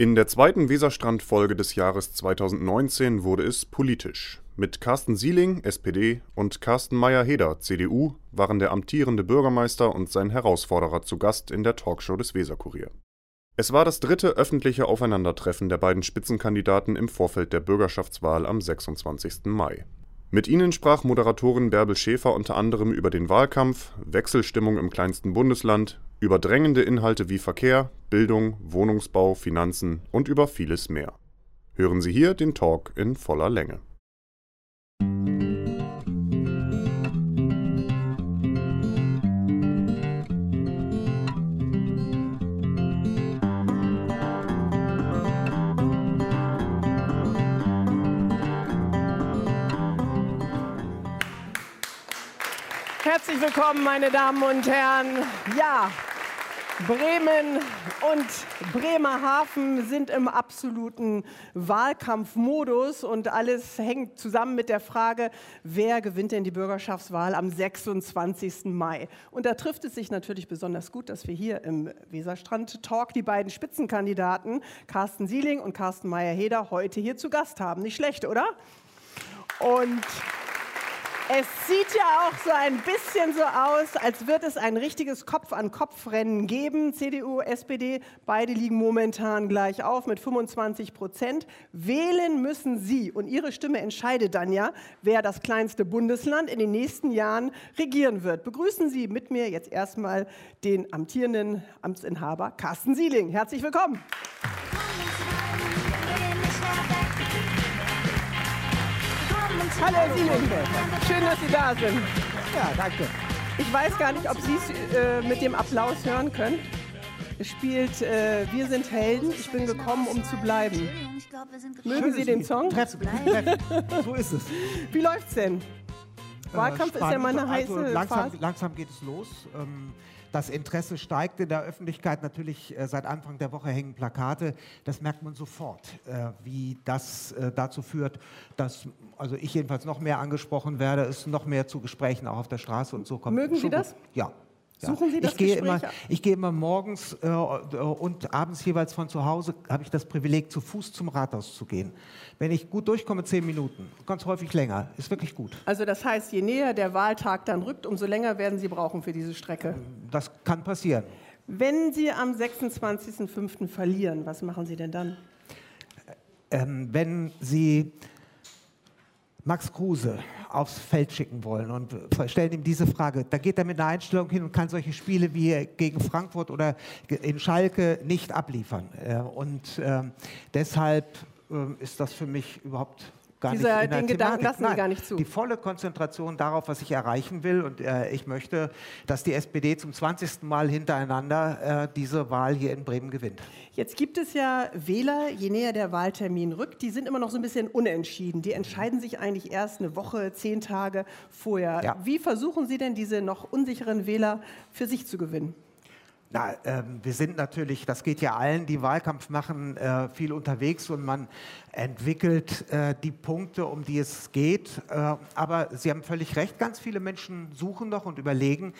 In der zweiten Weserstrand-Folge des Jahres 2019 wurde es politisch. Mit Carsten Sieling, SPD, und Carsten Meyer-Heder, CDU, waren der amtierende Bürgermeister und sein Herausforderer zu Gast in der Talkshow des Weserkurier. Es war das dritte öffentliche Aufeinandertreffen der beiden Spitzenkandidaten im Vorfeld der Bürgerschaftswahl am 26. Mai. Mit ihnen sprach Moderatorin Bärbel Schäfer unter anderem über den Wahlkampf, Wechselstimmung im kleinsten Bundesland, über drängende Inhalte wie Verkehr, Bildung, Wohnungsbau, Finanzen und über vieles mehr. Hören Sie hier den Talk in voller Länge. Herzlich willkommen, meine Damen und Herren. Ja, Bremen und Bremerhaven sind im absoluten Wahlkampfmodus und alles hängt zusammen mit der Frage, wer gewinnt denn die Bürgerschaftswahl am 26. Mai. Und da trifft es sich natürlich besonders gut, dass wir hier im Weserstrand Talk die beiden Spitzenkandidaten Carsten Sieling und Carsten Meyer-Heder heute hier zu Gast haben. Nicht schlecht, oder? Und es sieht ja auch so ein bisschen so aus, als wird es ein richtiges Kopf-an-Kopf-Rennen geben. CDU, SPD, beide liegen momentan gleich auf mit 25 Prozent. Wählen müssen Sie und Ihre Stimme entscheidet dann ja, wer das kleinste Bundesland in den nächsten Jahren regieren wird. Begrüßen Sie mit mir jetzt erstmal den amtierenden Amtsinhaber Carsten Sieling. Herzlich willkommen. Hallo Herr Sieling. Schön, dass Sie da sind. Ja, danke. Ich weiß gar nicht, ob Sie es äh, mit dem Applaus hören können. Es spielt äh, Wir sind Helden, ich bin gekommen, um zu bleiben. Mögen Sie den Song? Treffen, treffen. So ist es. Wie läuft's denn? Wahlkampf ist ja mal eine heiße also langsam, Phase. langsam geht es los. Ähm, Das Interesse steigt in der Öffentlichkeit. Natürlich äh, seit Anfang der Woche hängen Plakate. Das merkt man sofort, äh, wie das äh, dazu führt, dass also ich jedenfalls noch mehr angesprochen werde, es noch mehr zu Gesprächen auch auf der Straße und so kommt. Mögen Sie das? Ja. Ja. Suchen Sie das ich gehe Gespräch? immer, ich gehe immer morgens äh, und abends jeweils von zu Hause, habe ich das Privileg, zu Fuß zum Rathaus zu gehen. Wenn ich gut durchkomme, zehn Minuten, ganz häufig länger, ist wirklich gut. Also das heißt, je näher der Wahltag dann rückt, umso länger werden Sie brauchen für diese Strecke. Das kann passieren. Wenn Sie am 26.05. verlieren, was machen Sie denn dann? ähm, wenn Sie Max Kruse aufs Feld schicken wollen und stellen ihm diese Frage, da geht er mit einer Einstellung hin und kann solche Spiele wie gegen Frankfurt oder in Schalke nicht abliefern. Äh, Und ähm, deshalb ähm, ist das für mich überhaupt gar Dieser- nicht in der den Gedanken Thematik. lassen Nein, gar nicht zu. Die volle Konzentration darauf, was ich erreichen will. Und äh, ich möchte, dass die SPD zum 20. Mal hintereinander äh, diese Wahl hier in Bremen gewinnt. Jetzt gibt es ja Wähler, je näher der Wahltermin rückt, die sind immer noch so ein bisschen unentschieden. Die entscheiden sich eigentlich erst eine Woche, zehn Tage vorher. Ja. Wie versuchen Sie denn, diese noch unsicheren Wähler für sich zu gewinnen? Na, ähm, wir sind natürlich, das geht ja allen, die Wahlkampf machen, äh, viel unterwegs und man entwickelt äh, die Punkte, um die es geht. Äh, aber Sie haben völlig recht, ganz viele Menschen suchen noch und überlegen.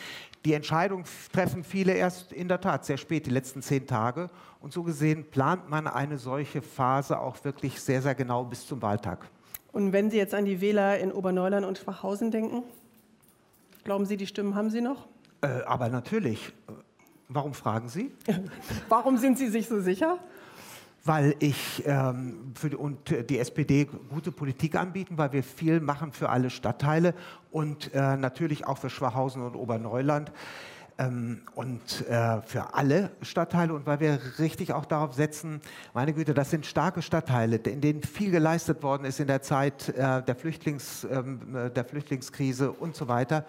Die Entscheidung treffen viele erst in der Tat sehr spät, die letzten zehn Tage. Und so gesehen plant man eine solche Phase auch wirklich sehr, sehr genau bis zum Wahltag. Und wenn Sie jetzt an die Wähler in Oberneuland und Schwachhausen denken, glauben Sie, die Stimmen haben Sie noch? Äh, aber natürlich, warum fragen Sie? Warum sind Sie sich so sicher? weil ich ähm, für die, und äh, die SPD gute Politik anbieten, weil wir viel machen für alle Stadtteile und äh, natürlich auch für Schwachhausen und Oberneuland ähm, und äh, für alle Stadtteile und weil wir richtig auch darauf setzen, meine Güte, das sind starke Stadtteile, in denen viel geleistet worden ist in der Zeit äh, der, Flüchtlings, ähm, äh, der Flüchtlingskrise und so weiter.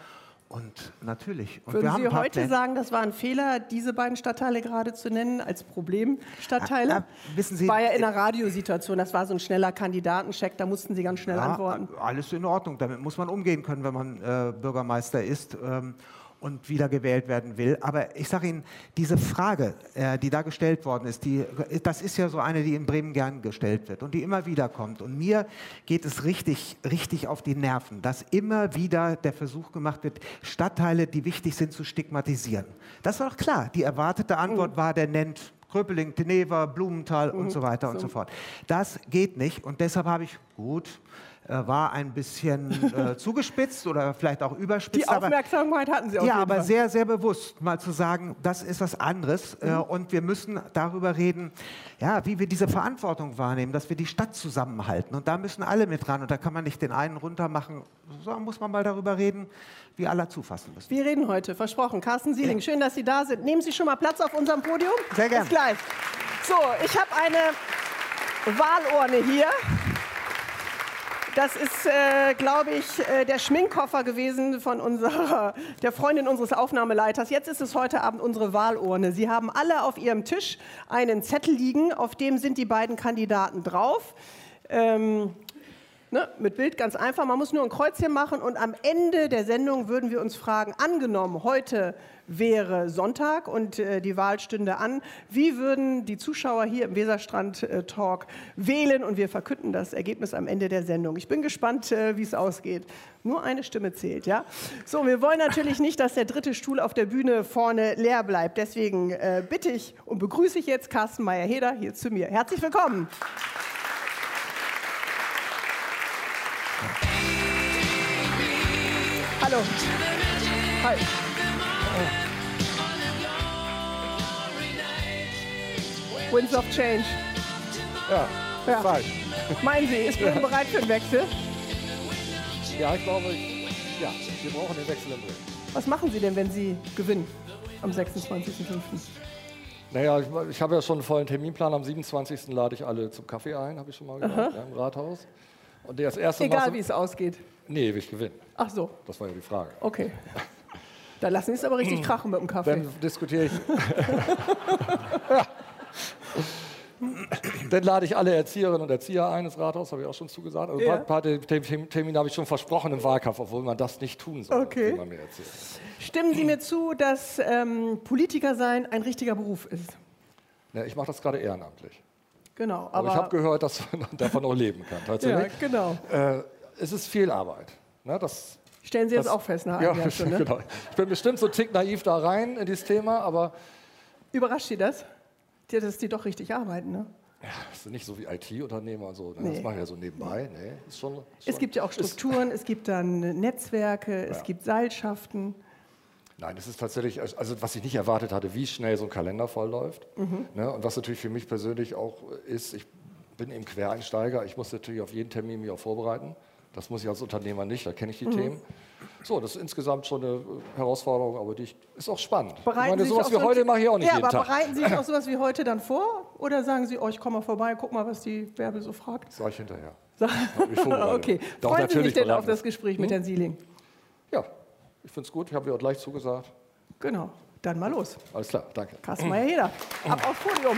Und natürlich. Und Würden Sie heute sagen, das war ein Fehler, diese beiden Stadtteile gerade zu nennen als Problemstadtteile? Ah, ah, wissen Sie, war ja in einer Radiosituation, das war so ein schneller Kandidatencheck, da mussten Sie ganz schnell Ja, antworten. Alles in Ordnung. Damit muss man umgehen können, wenn man äh, Bürgermeister ist ähm, und wiedergewählt werden will. Aber ich sage Ihnen, diese Frage, äh, die da gestellt worden ist, die, das ist ja so eine, die in Bremen gern gestellt wird und die immer wieder kommt. Und mir geht es richtig, richtig auf die Nerven, dass immer wieder der Versuch gemacht wird, Stadtteile, die wichtig sind, zu stigmatisieren. Das war doch klar. Die erwartete Antwort war, der nennt Kröpeling, Teneva, Blumenthal mhm. und so weiter und so fort. Das geht nicht und deshalb habe ich, gut, war ein bisschen äh, zugespitzt oder vielleicht auch überspitzt. Die Aufmerksamkeit hatten Sie auch. Ja, aber Fall. sehr, sehr bewusst mal zu sagen, das ist was anderes äh, mhm. und wir müssen darüber reden, ja, wie wir diese Verantwortung wahrnehmen, dass wir die Stadt zusammenhalten und da müssen alle mit ran und da kann man nicht den einen runter machen, sondern muss man mal darüber reden, wie alle zufassen müssen. Wir reden heute, versprochen. Carsten Sieling, ja. schön, dass Sie da sind. Nehmen Sie schon mal Platz auf unserem Podium. Sehr gerne. Bis gleich. So, ich habe eine Wahlurne hier. Das ist, äh, glaube ich, äh, der Schminkkoffer gewesen von unserer, der Freundin unseres Aufnahmeleiters. Jetzt ist es heute Abend unsere Wahlurne. Sie haben alle auf Ihrem Tisch einen Zettel liegen, auf dem sind die beiden Kandidaten drauf. Ähm, Ne, mit Bild ganz einfach. Man muss nur ein Kreuzchen machen und am Ende der Sendung würden wir uns fragen, angenommen, heute wäre Sonntag und äh, die Wahl stünde an, wie würden die Zuschauer hier im Weserstrand äh, Talk wählen und wir verkünden das Ergebnis am Ende der Sendung. Ich bin gespannt, äh, wie es ausgeht. Nur eine Stimme zählt, ja? So, wir wollen natürlich nicht, dass der dritte Stuhl auf der Bühne vorne leer bleibt. Deswegen äh, bitte ich und begrüße ich jetzt Carsten Meyer-Heder hier zu mir. Herzlich willkommen. Hallo. Hi. Winds of Change. Ja, ja. falsch. Meinen Sie, ist Bremen bereit für den Wechsel? Ja, ich glaube, ja, wir brauchen den Wechsel in Bremen. Was machen Sie denn, wenn Sie gewinnen am 26.05.? Naja, ich, ich habe ja schon einen vollen Terminplan. Am 27. lade ich alle zum Kaffee ein, habe ich schon mal gesagt, ja, im Rathaus. Und das erste Egal, wie es ausgeht. Nee, will ich gewinnen. Ach so. Das war ja die Frage. Okay. Da lassen Sie es aber richtig krachen mit dem Kaffee. Dann diskutiere ich. Dann lade ich alle Erzieherinnen und Erzieher ein ins Rathaus, habe ich auch schon zugesagt. Also ja. ein paar, paar Termine habe ich schon versprochen im Wahlkampf, obwohl man das nicht tun soll, okay. man mir erzählt. Stimmen Sie mir zu, dass ähm, Politiker sein ein richtiger Beruf ist? Ja, ich mache das gerade ehrenamtlich. Genau. Aber, aber ich habe gehört, dass man davon auch leben kann. Tatsächlich. Ja, genau. Äh, es ist viel Arbeit. Ne, das, Stellen Sie das, jetzt auch fest nach ja, Jahr schon, ne? genau. Ich bin bestimmt so tick naiv da rein in dieses Thema, aber... Überrascht Sie das? Dass die doch richtig arbeiten, ne? Ja, das sind nicht so wie IT-Unternehmer so. Ne? Nee. Das mache ich ja so nebenbei. Nee, ist schon, schon, es gibt ja auch Strukturen, es gibt dann Netzwerke, ja. es gibt Seilschaften. Nein, es ist tatsächlich, also was ich nicht erwartet hatte, wie schnell so ein Kalender vollläuft. Mhm. Ne? Und was natürlich für mich persönlich auch ist, ich bin eben Quereinsteiger, ich muss natürlich auf jeden Termin mich auch vorbereiten. Das muss ich als Unternehmer nicht, da kenne ich die mhm. Themen. So, das ist insgesamt schon eine Herausforderung, aber die ist auch spannend. Bereiten ich meine, sowas wie so heute mache ich auch nicht ja, jeden aber Tag. bereiten Sie sich auch sowas wie heute dann vor? Oder sagen Sie, oh, ich komme mal vorbei, guck mal, was die Bärbel so fragt? Sag ich hinterher. okay. Doch, Freuen Sie sich denn auf das Gespräch hm? mit Herrn Sieling? Ja, ich finde es gut. Ich habe ja auch gleich zugesagt. Genau. Dann mal los. Alles klar, danke. Carsten Meyer-Heder, ab aufs Podium.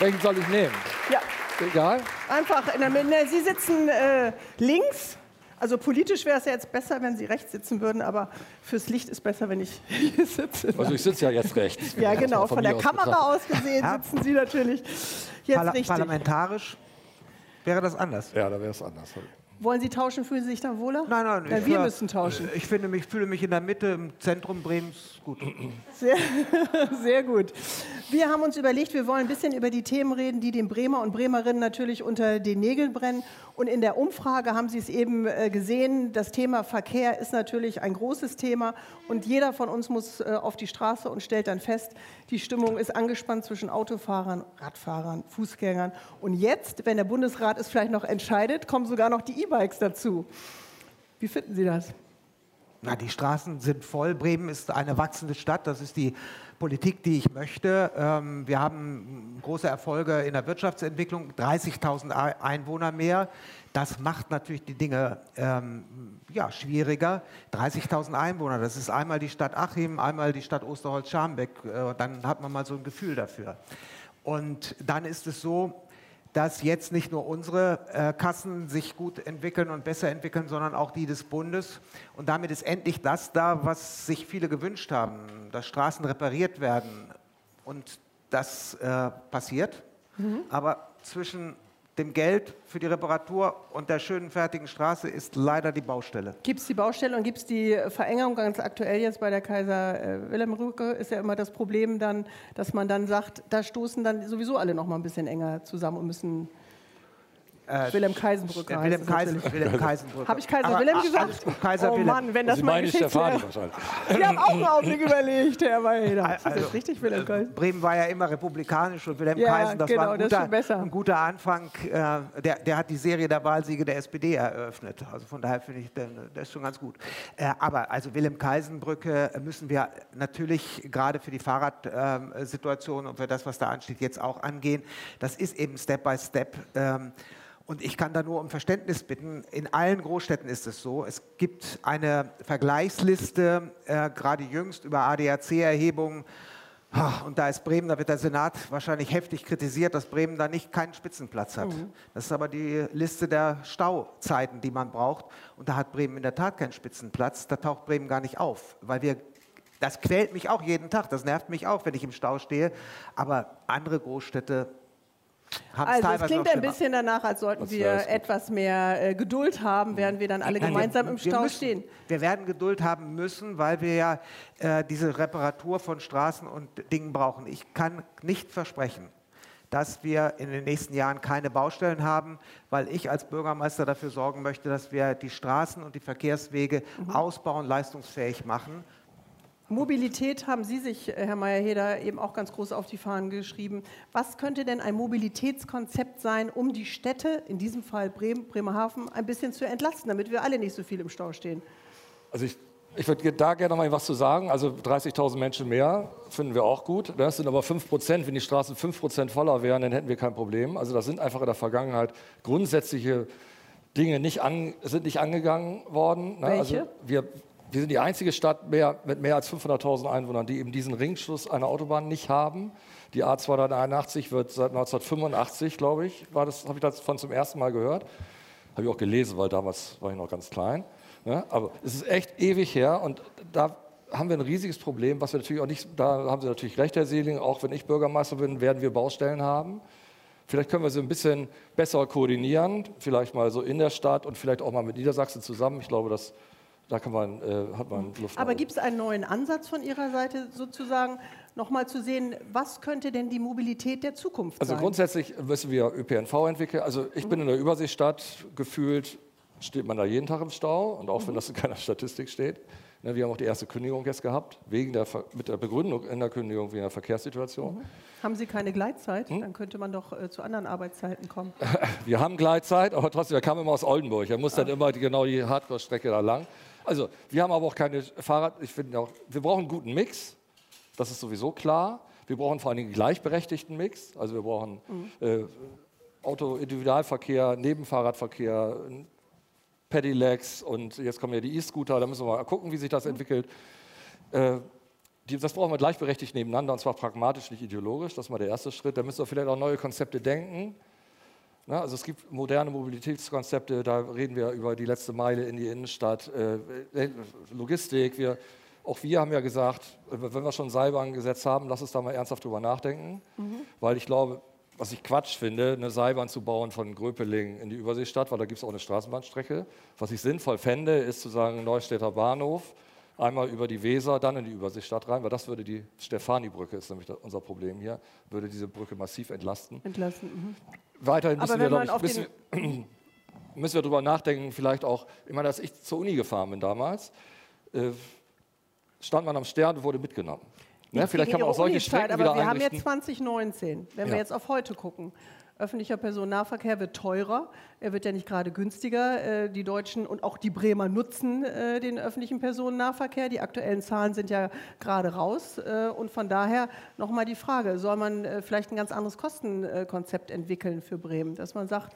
Welchen soll ich nehmen? Ja. Egal? Einfach in der Mitte. Sie sitzen äh, links. Also politisch wäre es ja jetzt besser, wenn Sie rechts sitzen würden, aber fürs Licht ist besser, wenn ich hier sitze. Also ich sitze ja jetzt rechts. ja, genau. Von, von der Kamera betrachtet. aus gesehen sitzen Sie natürlich jetzt Parla richtig. Parlamentarisch wäre das anders. Ja, da wäre es anders. Wollen Sie tauschen? Fühlen Sie sich dann wohler? Nein, nein. Ja, wir müssen tauschen. Ich finde mich, fühle mich in der Mitte, im Zentrum Bremens gut. Sehr, sehr gut. Wir haben uns überlegt, wir wollen ein bisschen über die Themen reden, die den Bremer und Bremerinnen natürlich unter den Nägeln brennen. Und in der Umfrage haben Sie es eben äh, gesehen, das Thema Verkehr ist natürlich ein großes Thema. Und jeder von uns muss äh, auf die Straße und stellt dann fest, die Stimmung ist angespannt zwischen Autofahrern, Radfahrern, Fußgängern. Und jetzt, wenn der Bundesrat es vielleicht noch entscheidet, kommen sogar noch die E-Bikes dazu. Wie finden Sie das? Na, die Straßen sind voll. Bremen ist eine wachsende Stadt. Das ist die Politik, die ich möchte. Ähm, wir haben große Erfolge in der Wirtschaftsentwicklung, 30.000 Einwohner mehr. Das macht natürlich die Dinge ähm, ja, schwieriger. 30.000 Einwohner, das ist einmal die Stadt Achim, einmal die Stadt Osterholz-Scharmbeck. Äh, dann hat man mal so ein Gefühl dafür. Und dann ist es so, dass jetzt nicht nur unsere äh, Kassen sich gut entwickeln und besser entwickeln, sondern auch die des Bundes. Und damit ist endlich das da, was sich viele gewünscht haben, dass Straßen repariert werden. Und das äh, passiert. Mhm. Aber zwischen dem Geld für die Reparatur und der schönen fertigen Straße ist leider die Baustelle. Gibt es die Baustelle und gibt es die Verengung ganz aktuell jetzt bei der Kaiser äh, Wilhelm Rücke ist ja immer das Problem dann, dass man dann sagt, da stoßen dann sowieso alle noch mal ein bisschen enger zusammen und müssen äh, Wilhelm Kaisenbrücke. Äh, Wilhelm, Kaisen, Wilhelm Kaisenbrücke. Habe ich Kaiser Aber, Wilhelm gesagt? Gut, Kaiser oh Wilhelm. Mann, wenn das Sie Stefani wahrscheinlich. Sie haben auch einen Augenblick überlegt, Herr Weiheder. Also, das ist richtig, Wilhelm Kaisen. Bremen war ja immer republikanisch und Wilhelm Ja, Kaisen, das genau, war ein das guter, besser. ein guter Anfang. Äh, der, der hat die Serie der Wahlsiege der SPD eröffnet. Also von daher finde ich, der ist schon ganz gut. Äh, aber also Wilhelm-Kaisenbrücke müssen wir natürlich gerade für die Fahrradsituation und für das, was da ansteht, jetzt auch angehen. Das ist eben Step by Step. Und ich kann da nur um Verständnis bitten. In allen Großstädten ist es so. Es gibt eine Vergleichsliste, äh, gerade jüngst über ADAC-Erhebungen. Und da ist Bremen, da wird der Senat wahrscheinlich heftig kritisiert, dass Bremen da nicht keinen Spitzenplatz hat. Mhm. Das ist aber die Liste der Stauzeiten, die man braucht. Und da hat Bremen in der Tat keinen Spitzenplatz. Da taucht Bremen gar nicht auf, weil wir das quält mich auch jeden Tag, das nervt mich auch, wenn ich im Stau stehe. Aber andere Großstädte Also es klingt ein bisschen danach, als sollten Das wir etwas mehr äh, Geduld haben, während wir dann alle Nein, gemeinsam wir, im wir Stau müssen, stehen. Wir werden Geduld haben müssen, weil wir ja äh, diese Reparatur von Straßen und Dingen brauchen. Ich kann nicht versprechen, dass wir in den nächsten Jahren keine Baustellen haben, weil ich als Bürgermeister dafür sorgen möchte, dass wir die Straßen und die Verkehrswege Mhm. ausbauen, leistungsfähig machen. Mobilität haben Sie sich, äh, Herr Mayer-Heder, eben auch ganz groß auf die Fahnen geschrieben. Was könnte denn ein Mobilitätskonzept sein, um die Städte, in diesem Fall Bremen, Bremerhaven, ein bisschen zu entlasten, damit wir alle nicht so viel im Stau stehen? Also ich, ich würde da gerne noch mal was zu sagen. Also 30.000 Menschen mehr finden wir auch gut. Das sind aber 5 Prozent. Wenn die Straßen 5 Prozent voller wären, dann hätten wir kein Problem. Also das sind einfach in der Vergangenheit grundsätzliche Dinge nicht an, sind nicht angegangen worden. ne? Welche? Also wir, wir sind die einzige Stadt mehr, mit mehr als 500.000 Einwohnern, die eben diesen Ringschluss einer Autobahn nicht haben. Die A281 wird seit 1985, glaube ich, war das, habe ich davon zum ersten Mal gehört. Habe ich auch gelesen, weil damals war ich noch ganz klein. Ne? Aber es ist echt ewig her und da haben wir ein riesiges Problem, was wir natürlich auch nicht, da haben Sie natürlich recht, Herr Seeling, auch wenn ich Bürgermeister bin, werden wir Baustellen haben. Vielleicht können wir sie ein bisschen besser koordinieren, vielleicht mal so in der Stadt und vielleicht auch mal mit Niedersachsen zusammen. Ich glaube, das, da kann man, äh, hat man Luft. Aber gibt es einen neuen Ansatz von Ihrer Seite sozusagen, nochmal zu sehen, was könnte denn die Mobilität der Zukunft Also sein? grundsätzlich müssen wir ÖPNV entwickeln. Also ich bin in der Überseestadt, gefühlt steht man da jeden Tag im Stau und auch wenn das in keiner Statistik steht. Ne, wir haben auch die erste Kündigung jetzt gehabt, wegen der, mit der Begründung in der Kündigung wegen der Verkehrssituation. Haben Sie keine Gleitzeit? Hm? Dann könnte man doch äh, zu anderen Arbeitszeiten kommen. Wir haben Gleitzeit, aber trotzdem, er kam immer aus Oldenburg. Er muss dann immer die, genau die Hardcore-Strecke da lang. Also, wir haben aber auch keine Fahrrad. Ich finde auch, wir brauchen einen guten Mix. Das ist sowieso klar. Wir brauchen vor allen Dingen einen gleichberechtigten Mix. Also, wir brauchen äh, Auto-Individualverkehr, Nebenfahrradverkehr, Pedelecs und jetzt kommen ja die E-Scooter. Da müssen wir mal gucken, wie sich das entwickelt. Äh, die, das brauchen wir gleichberechtigt nebeneinander und zwar pragmatisch, nicht ideologisch. Das ist mal der erste Schritt. Da müssen wir vielleicht auch neue Konzepte denken. Also es gibt moderne Mobilitätskonzepte, da reden wir über die letzte Meile in die Innenstadt, äh, äh, Logistik. Wir, auch wir haben ja gesagt, wenn wir schon Seilbahn gesetzt haben, lass uns da mal ernsthaft drüber nachdenken. Weil ich glaube, was ich Quatsch finde, eine Seilbahn zu bauen von Gröpeling in die Überseestadt, weil da gibt es auch eine Straßenbahnstrecke. Was ich sinnvoll fände, ist zu sagen, Neustädter Bahnhof, einmal über die Weser, dann in die Überseestadt rein, weil das würde die Stefani-Brücke, ist nämlich unser Problem hier, würde diese Brücke massiv entlasten. Entlassen. Mhm. Weiterhin Aber müssen wir, ich, müssen, müssen wir darüber nachdenken, vielleicht auch, ich meine, als ich zur Uni gefahren bin damals, äh, stand man am Stern und wurde mitgenommen. Ne? Vielleicht kann man auch solche Strecken aber wieder wir haben jetzt 2019. Wenn wir Ja. jetzt auf heute gucken, öffentlicher Personennahverkehr wird teurer, er wird ja nicht gerade günstiger. Äh, Die Deutschen und auch die Bremer nutzen äh, den öffentlichen Personennahverkehr. Die aktuellen Zahlen sind ja gerade raus. Äh, Und von daher nochmal die Frage, soll man vielleicht ein ganz anderes Kostenkonzept entwickeln für Bremen, dass man sagt,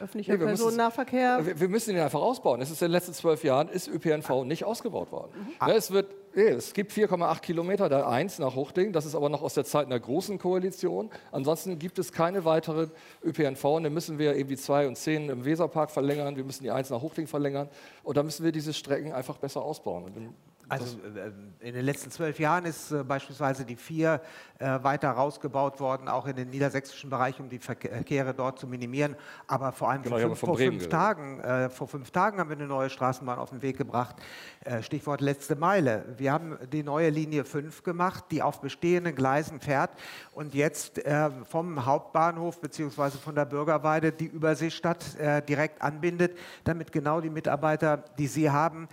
öffentlicher Nee, Personennahverkehr, Wir, wir müssen ihn einfach ausbauen. Es ist in den letzten zwölf Jahren ist ÖPNV nicht ausgebaut worden. Mhm. Ne, es, wird, es gibt 4,8 Kilometer, der 1 nach Hochding. Das ist aber noch aus der Zeit einer großen Koalition. Ansonsten gibt es keine weiteren ÖPNV. Und dann müssen wir eben die 2 und 10 im Weserpark verlängern. Wir müssen die 1 nach Hochding verlängern. Und dann müssen wir diese Strecken einfach besser ausbauen. Also äh, in den letzten zwölf Jahren ist äh, beispielsweise die vier äh, weiter rausgebaut worden, auch in den niedersächsischen Bereich, um die Verkehre dort zu minimieren. Aber vor allem genau, fünf, vor, fünf Tagen, äh, vor fünf Tagen haben wir eine neue Straßenbahn auf den Weg gebracht. Äh, Stichwort letzte Meile. Wir haben die neue Linie 5 gemacht, die auf bestehenden Gleisen fährt und jetzt äh, vom Hauptbahnhof bzw. von der Bürgerweide die Überseestadt direkt anbindet, damit genau die Mitarbeiter, die Sie haben,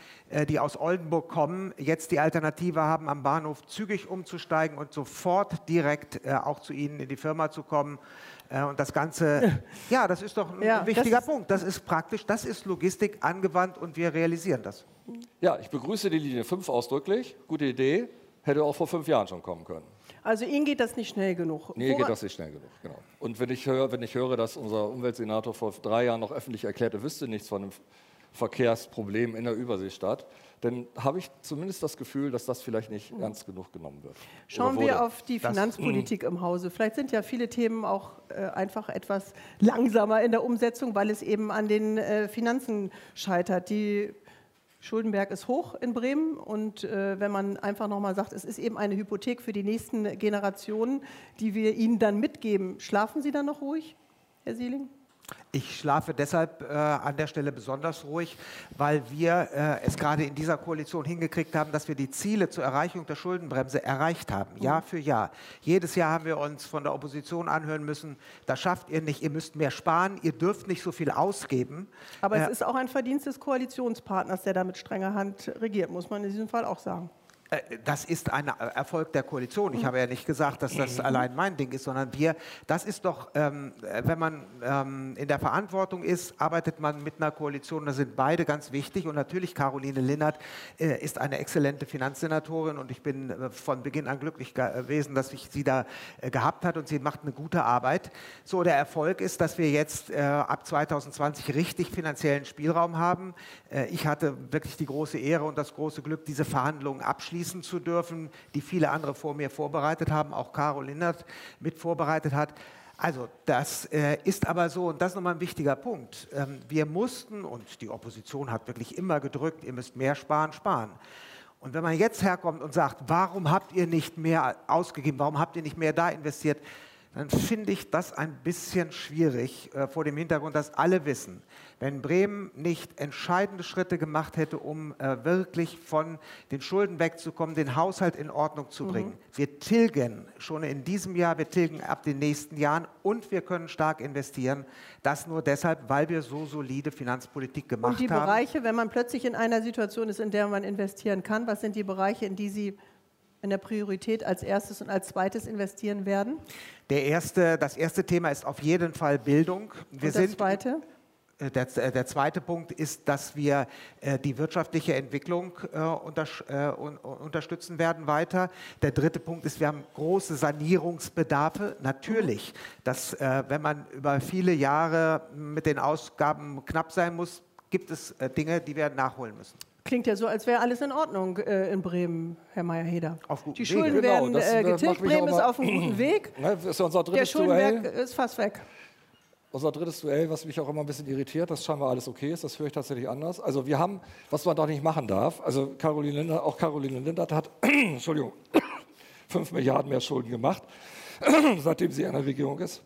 die aus Oldenburg kommen, jetzt die Alternative haben, am Bahnhof zügig umzusteigen und sofort direkt äh, auch zu Ihnen in die Firma zu kommen. Äh, und das Ganze, ja, das ist doch ein ja, wichtiger das Punkt. Das ist praktisch, das ist Logistik angewandt und wir realisieren das. Ja, ich begrüße die Linie 5 ausdrücklich. Gute Idee. Hätte auch vor fünf Jahren schon kommen können. Also Ihnen geht das nicht schnell genug. Nee, geht das nicht schnell genug, genau. Und wenn ich, höre, wenn ich höre, dass unser Umweltsenator vor drei Jahren noch öffentlich erklärt, er wüsste nichts von einem Verkehrsproblem in der Überseestadt, dann habe ich zumindest das Gefühl, dass das vielleicht nicht mhm. ernst genug genommen wird. Schauen wir auf die Finanzpolitik im Hause. Vielleicht sind ja viele Themen auch äh, einfach etwas langsamer in der Umsetzung, weil es eben an den äh, Finanzen scheitert. Die Schuldenberg ist hoch in Bremen und äh, wenn man einfach nochmal sagt, es ist eben eine Hypothek für die nächsten Generationen, die wir Ihnen dann mitgeben, schlafen Sie dann noch ruhig, Herr Sieling? Ich schlafe deshalb äh, an der Stelle besonders ruhig, weil wir äh, es gerade in dieser Koalition hingekriegt haben, dass wir die Ziele zur Erreichung der Schuldenbremse erreicht haben, mhm. Jahr für Jahr. Jedes Jahr haben wir uns von der Opposition anhören müssen, das schafft ihr nicht, ihr müsst mehr sparen, ihr dürft nicht so viel ausgeben. Aber äh, es ist auch ein Verdienst des Koalitionspartners, der da mit strenger Hand regiert, muss man in diesem Fall auch sagen. Äh, das ist ein Erfolg der Koalition. Ich habe ja nicht gesagt, dass das allein mein Ding ist, sondern wir, das ist doch, ähm, wenn man ähm, in der Verantwortung ist, arbeitet man mit einer Koalition, da sind beide ganz wichtig und natürlich Caroline Linnert äh, ist eine exzellente Finanzsenatorin und ich bin äh, von Beginn an glücklich gewesen, dass ich sie da äh, gehabt hat und sie macht eine gute Arbeit. So, der Erfolg ist, dass wir jetzt äh, ab 2020 richtig finanziellen Spielraum haben. Äh, ich hatte wirklich die große Ehre und das große Glück, diese Verhandlungen abschließen abschließen zu dürfen, die viele andere vor mir vorbereitet haben, auch Caro Lindert mit vorbereitet hat. Also das äh, ist aber so, und das ist nochmal ein wichtiger Punkt. Ähm, wir mussten, und die Opposition hat wirklich immer gedrückt, ihr müsst mehr sparen, sparen. Und wenn man jetzt herkommt und sagt, warum habt ihr nicht mehr ausgegeben, warum habt ihr nicht mehr da investiert, dann finde ich das ein bisschen schwierig äh, vor dem Hintergrund, dass alle wissen, wenn Bremen nicht entscheidende Schritte gemacht hätte, um äh, wirklich von den Schulden wegzukommen, den Haushalt in Ordnung zu bringen. Mhm. Wir tilgen schon in diesem Jahr, wir tilgen ab den nächsten Jahren und wir können stark investieren. Das nur deshalb, weil wir so solide Finanzpolitik gemacht haben. Und die haben. Bereiche, wenn man plötzlich in einer Situation ist, in der man investieren kann, was sind die Bereiche, in die Sie in der Priorität als erstes und als zweites investieren werden? Der erste, das erste Thema ist auf jeden Fall Bildung. Wir und das sind, zweite? Äh, der, äh, der, zweite Punkt ist, dass wir äh, die wirtschaftliche Entwicklung äh, unter, äh, un, unterstützen werden weiter. Der dritte Punkt ist, wir haben große Sanierungsbedarfe. Natürlich, dass äh, wenn man über viele Jahre mit den Ausgaben knapp sein muss, gibt es Dinge, die wir nachholen müssen. Klingt ja so, als wäre alles in Ordnung äh, in Bremen, Herr Meyer-Heder. Die Schulden Weg, genau, werden äh, getilgt, Bremen ist auf einem guten Weg. Ne, ist ja unser Der Schuldenberg Duell. ist fast weg. Unser drittes Duell, was mich auch immer ein bisschen irritiert, dass scheinbar alles okay ist, das höre ich tatsächlich anders. Also wir haben, was man doch nicht machen darf, also Caroline Lindert, auch Caroline Lindert hat, Entschuldigung, 5 Milliarden mehr Schulden gemacht, seitdem sie in der Regierung ist.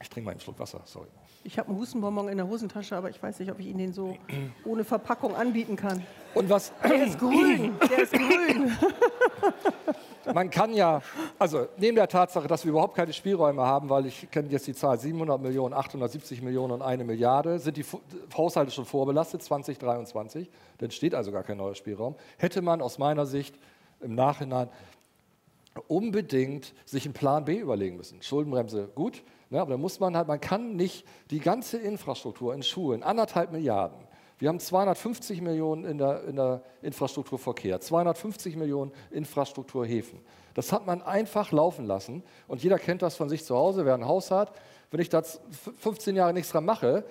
Ich trinke mal einen Schluck Wasser, sorry. Ich habe einen Hustenbonbon in der Hosentasche, aber ich weiß nicht, ob ich Ihnen den so ohne Verpackung anbieten kann. Und was? Der ist grün. Der ist grün. Man kann ja, also neben der Tatsache, dass wir überhaupt keine Spielräume haben, weil ich kenne jetzt die Zahl 700 Millionen, 870 Millionen und eine Milliarde, sind die Haushalte schon vorbelastet 2023. Dann steht also gar kein neuer Spielraum. Hätte man aus meiner Sicht im Nachhinein unbedingt sich einen Plan B überlegen müssen. Schuldenbremse gut, Ne, aber da muss man halt, man kann nicht die ganze Infrastruktur in Schulen, anderthalb Milliarden, wir haben 250 Millionen in der, in der Infrastruktur Verkehr, 250 Millionen Infrastruktur Häfen. Das hat man einfach laufen lassen und jeder kennt das von sich zu Hause, wer ein Haus hat. Wenn ich da 15 Jahre nichts dran mache,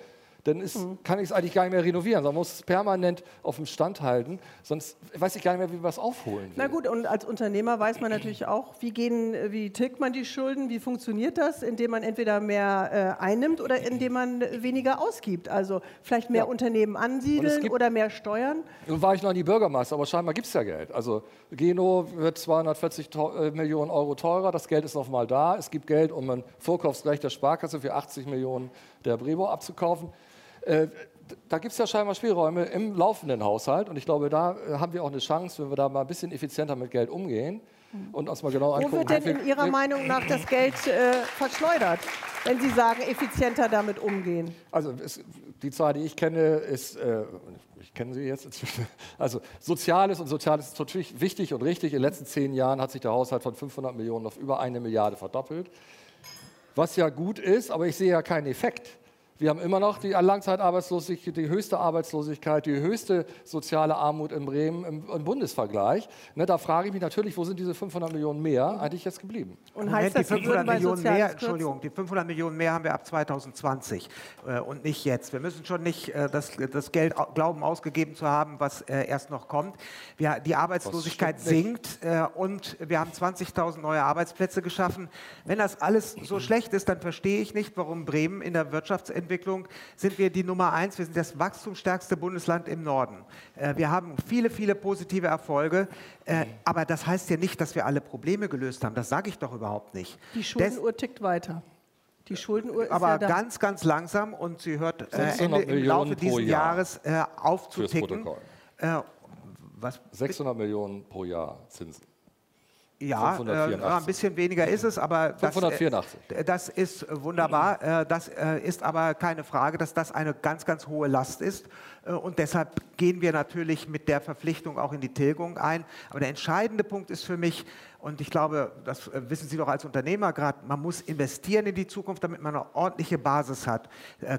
dann ist, mhm. kann ich es eigentlich gar nicht mehr renovieren. Man muss es permanent auf dem Stand halten, sonst weiß ich gar nicht mehr, wie wir es aufholen. Will. Na gut, und als Unternehmer weiß man natürlich auch, wie, gehen, wie tilgt man die Schulden, wie funktioniert das, indem man entweder mehr äh, einnimmt oder indem man weniger ausgibt. Also vielleicht mehr ja. Unternehmen ansiedeln oder mehr Steuern. Nun war ich noch nie Bürgermeister, aber scheinbar gibt es ja Geld. Also Geno wird 240 äh, Millionen Euro teurer, das Geld ist noch mal da. Es gibt Geld, um ein Vorkaufsrecht der Sparkasse für 80 Millionen der Brevo abzukaufen. Äh, da gibt es ja scheinbar Spielräume im laufenden Haushalt und ich glaube, da äh, haben wir auch eine Chance, wenn wir da mal ein bisschen effizienter mit Geld umgehen und uns mal genau angucken. Wo wird denn in Ihrer Meinung nach das Geld äh, verschleudert, wenn Sie sagen, effizienter damit umgehen? Also es, die Zahl, die ich kenne, ist, äh, ich kenne sie jetzt inzwischen, also Soziales und Soziales ist natürlich wichtig und richtig. In den letzten zehn Jahren hat sich der Haushalt von 500 Millionen auf über eine Milliarde verdoppelt. Was ja gut ist, aber ich sehe ja keinen Effekt. Wir haben immer noch die Langzeitarbeitslosigkeit, die höchste Arbeitslosigkeit, die höchste soziale Armut in Bremen im, im Bundesvergleich. Ne, da frage ich mich natürlich, wo sind diese 500 Millionen mehr eigentlich jetzt geblieben? Und heißt das, die 500 Millionen mehr, Entschuldigung, die 500 Millionen mehr haben wir ab 2020 äh, und nicht jetzt. Wir müssen schon nicht äh, das, das, Geld glauben, ausgegeben zu haben, was äh, erst noch kommt. Wir, die Arbeitslosigkeit sinkt äh, und wir haben 20.000 neue Arbeitsplätze geschaffen. Wenn das alles so schlecht ist, dann verstehe ich nicht, warum Bremen in der Wirtschaftsentwicklung Entwicklung sind wir die Nummer eins. Wir sind das wachstumsstärkste Bundesland im Norden. Äh, wir haben viele, viele positive Erfolge. Äh, aber das heißt ja nicht, dass wir alle Probleme gelöst haben. Das sage ich doch überhaupt nicht. Die Schuldenuhr tickt weiter. Die Schuldenuhr ist aber ja ganz, ganz langsam und sie hört äh, Ende, im Laufe dieses Jahr Jahres äh, aufzuticken. Äh, was? 600 Millionen pro Jahr Zinsen. Ja, äh, ein bisschen weniger ist es, aber das, 584. Äh, das ist wunderbar. Äh, das ist aber keine Frage, dass das eine ganz, ganz hohe Last ist. Äh, und deshalb gehen wir natürlich mit der Verpflichtung auch in die Tilgung ein. Aber der entscheidende Punkt ist für mich, und ich glaube, das äh, wissen Sie doch als Unternehmer gerade, man muss investieren in die Zukunft, damit man eine ordentliche Basis hat. Äh,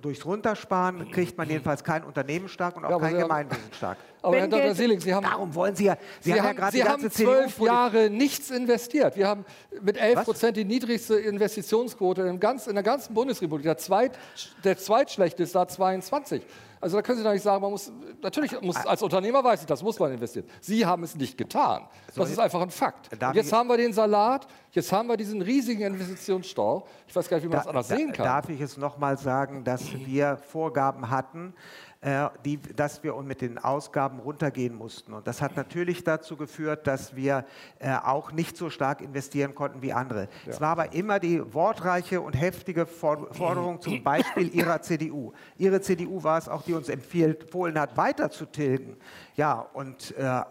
durchs Runtersparen kriegt man jedenfalls kein Unternehmen stark und auch ja, kein Gemeinwesen stark. Aber Herr Dr. Seeling, Sie haben, darum wollen Sie ja, Sie, Sie haben, ja Sie haben zwölf Jahre nichts investiert. Wir haben mit 11 Prozent die niedrigste Investitionsquote in, ganz, in der ganzen Bundesrepublik. Der, zweit, der zweitschlechteste hat 22. Also da können Sie doch nicht sagen, man muss, natürlich muss, ah. als Unternehmer weiß ich, das muss man investieren. Sie haben es nicht getan. Das ist einfach ein Fakt. Und jetzt haben wir den Salat, jetzt haben wir diesen riesigen Investitionsstau. Ich weiß gar nicht, wie man da, das anders da, sehen kann. Darf ich es nochmal sagen, dass wir Vorgaben hatten, äh, die, dass wir mit den Ausgaben runtergehen mussten. Und das hat natürlich dazu geführt, dass wir äh, auch nicht so stark investieren konnten wie andere. Ja. Es war aber immer die wortreiche und heftige Forderung zum Beispiel Ihrer CDU. Ihre CDU war es auch, die uns empfohlen hat, weiter zu tilgen. Ja, und äh,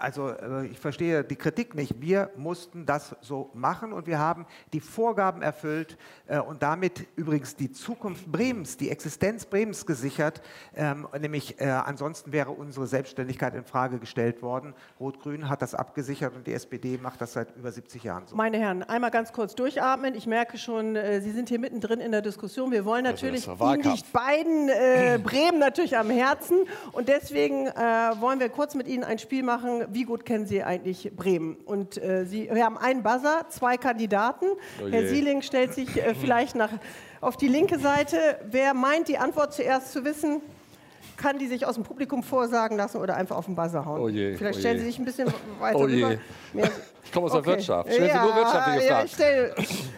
also äh, ich verstehe die Kritik nicht. Wir mussten das so machen und wir haben die Vorgaben erfüllt äh, und damit übrigens die Zukunft Bremens, die Existenz Bremens gesichert. Ähm, nämlich äh, ansonsten wäre unsere Selbstständigkeit in Frage gestellt worden. Rot-Grün hat das abgesichert und die SPD macht das seit über 70 Jahren so. Meine Herren, einmal ganz kurz durchatmen. Ich merke schon, äh, Sie sind hier mittendrin in der Diskussion. Wir wollen natürlich Ihnen die beiden äh, Bremen natürlich am Herzen und deswegen wollen wir kurz mit Ihnen ein Spiel machen. Wie gut kennen Sie eigentlich Bremen? Und äh, Sie, wir haben einen Buzzer, zwei Kandidaten. Oh Herr Sieling stellt sich äh, vielleicht nach, auf die linke Seite. Wer meint, die Antwort zuerst zu wissen, kann die sich aus dem Publikum vorsagen lassen oder einfach auf den Buzzer hauen. Oh je, Vielleicht oh stellen Sie sich ein bisschen weiter oh rüber. Ich komme aus okay. der Wirtschaft. Stellen ja, Sie nur wirtschaftliche Fragen. Ja, stell,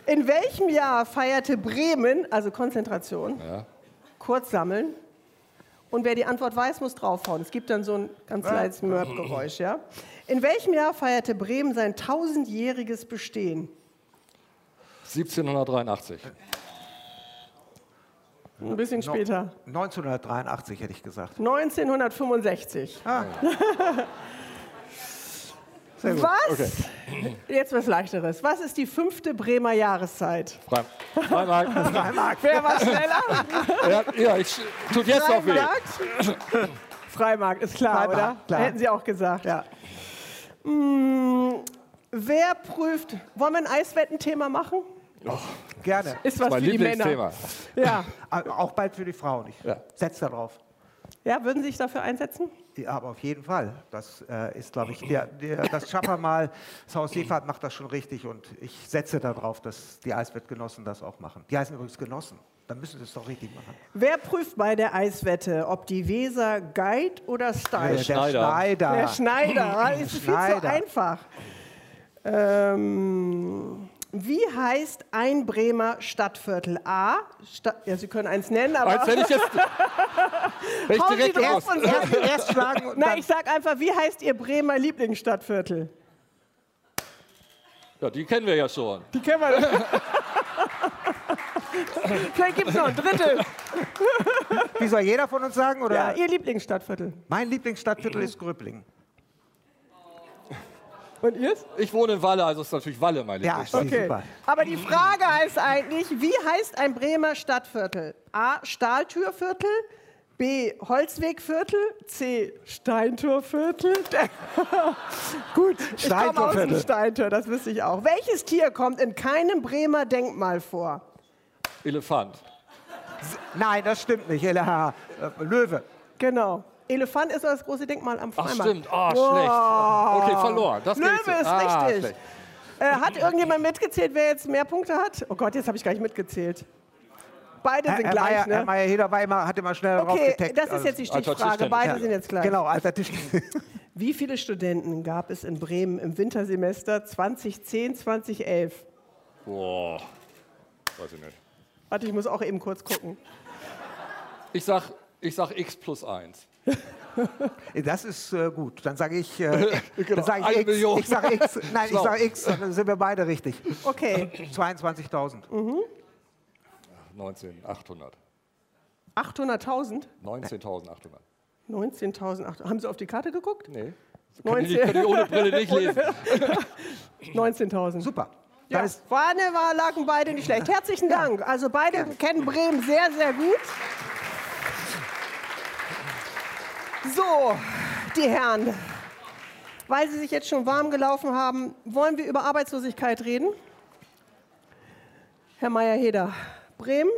in welchem Jahr feierte Bremen, also Konzentration, ja. kurz sammeln, und wer die Antwort weiß, muss draufhauen. Es gibt dann so ein ganz leises Mörbgeräusch. Ja? In welchem Jahr feierte Bremen sein tausendjähriges Bestehen? 1783. Ein bisschen später. 1983 hätte ich gesagt. 1965. Ah. Was? Okay. Jetzt was Leichteres. Was ist die fünfte Bremer Jahreszeit? Freimarkt. Freimarkt. Wer war schneller? ja, ja, ich tut jetzt noch weh. Freimarkt, ist klar, Freimarkt, oder? Klar. Hätten Sie auch gesagt, ja. Hm, wer prüft, wollen wir ein Eiswettenthema machen? Oh, gerne. Ist was für die Männer. Ja. Auch bald für die Frauen. Ich ja. setze darauf. Ja, würden Sie sich dafür einsetzen? Ja, aber auf jeden Fall. Das äh, ist, glaube ich, der, der, das schaffen mal. Das Haus Seefahrt macht das schon richtig und ich setze darauf, dass die Eiswertgenossen das auch machen. Die heißen übrigens Genossen. Dann müssen Sie es doch richtig machen. Wer prüft bei der Eiswette, ob die Weser Guide oder Stein? der Schneider. Schneider. Der Schneider. Das ist viel zu Schneider. einfach. Ähm, wie heißt ein Bremer Stadtviertel? A. Sta ja, Sie können eins nennen, aber. Als hätte ich jetzt. Wenn ich direkt und sagen. Erst, erst schlagen dann, ich sag einfach, wie heißt Ihr Bremer Lieblingsstadtviertel? Ja, die kennen wir ja schon. Die kennen wir. Vielleicht gibt es noch ein drittes. Wie soll jeder von uns sagen? Oder? Ja, Ihr Lieblingsstadtviertel. Mein Lieblingsstadtviertel ist Gröbling. Und Ihrs? Ich wohne in Walle, also ist natürlich Walle mein Ja, Lieblingsstadt. ist Okay. super. Aber die Frage heißt eigentlich, wie heißt ein Bremer Stadtviertel? A. Stahltürviertel, B. Holzwegviertel, C. Steintorviertel. Gut, ich komme aus dem. Steintor, das wüsste ich auch. Welches Tier kommt in keinem Bremer Denkmal vor? Elefant. Nein, das stimmt nicht. LH. Äh, Löwe. Genau. Elefant ist das große Denkmal am Ach, Freimarkt. stimmt. Ah, Wow. schlecht. Okay, verloren. Das Löwe so. ist ah, richtig. schlecht. Äh, hat irgendjemand mitgezählt, wer jetzt mehr Punkte hat? Oh Gott, jetzt habe ich gar nicht mitgezählt. Beide Herr, sind Herr gleich, Meier, Herr ne? Meier Heder war immer, hat immer schnell drauf Okay, getaggt. das ist Also, jetzt die Alter Stichfrage. Tischtennis. Beide ja, sind jetzt gleich. Genau, alter Tisch. Wie viele Studenten gab es in Bremen im Wintersemester 2010, 2011? Boah. Weiß ich nicht. Warte, ich muss auch eben kurz gucken. Ich sag, ich sag x plus 1. Das ist äh, gut. Dann sage ich, äh, dann sag ich Eine X. Million. Ich sage X. Nein, ich sage X. Dann sind wir beide richtig. Okay, 22.000. 19.800. 800.000? 19.800. 19.800. Haben Sie auf die Karte geguckt? Nee. Kann ich, kann ich ohne Brille nicht lesen. 19.000. Super. Ja, Dann ist, war, ne, war, lagen beide nicht schlecht. Herzlichen Dank. Also beide kennen Bremen sehr, sehr gut. So, die Herren, weil Sie sich jetzt schon warm gelaufen haben, wollen wir über Arbeitslosigkeit reden? Herr Meier-Heder, Bremen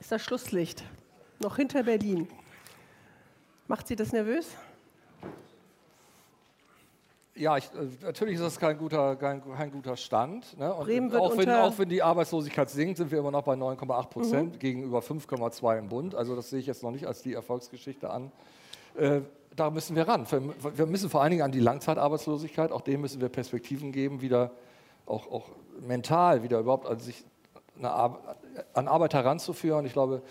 ist das Schlusslicht, noch hinter Berlin. Macht Sie das nervös? Ja, ich, äh, natürlich ist das kein guter, kein, kein guter Stand. Ne? Und Bremen wird auch, wenn, unter- auch wenn die Arbeitslosigkeit sinkt, sind wir immer noch bei 9,8 Prozent gegenüber 5,2 im Bund. Also das sehe ich jetzt noch nicht als die Erfolgsgeschichte an. Äh, da müssen wir ran. Wir müssen vor allen Dingen an die Langzeitarbeitslosigkeit, auch dem müssen wir Perspektiven geben, wieder auch, auch mental wieder überhaupt an sich Ar an Arbeit heranzuführen. Ich glaube,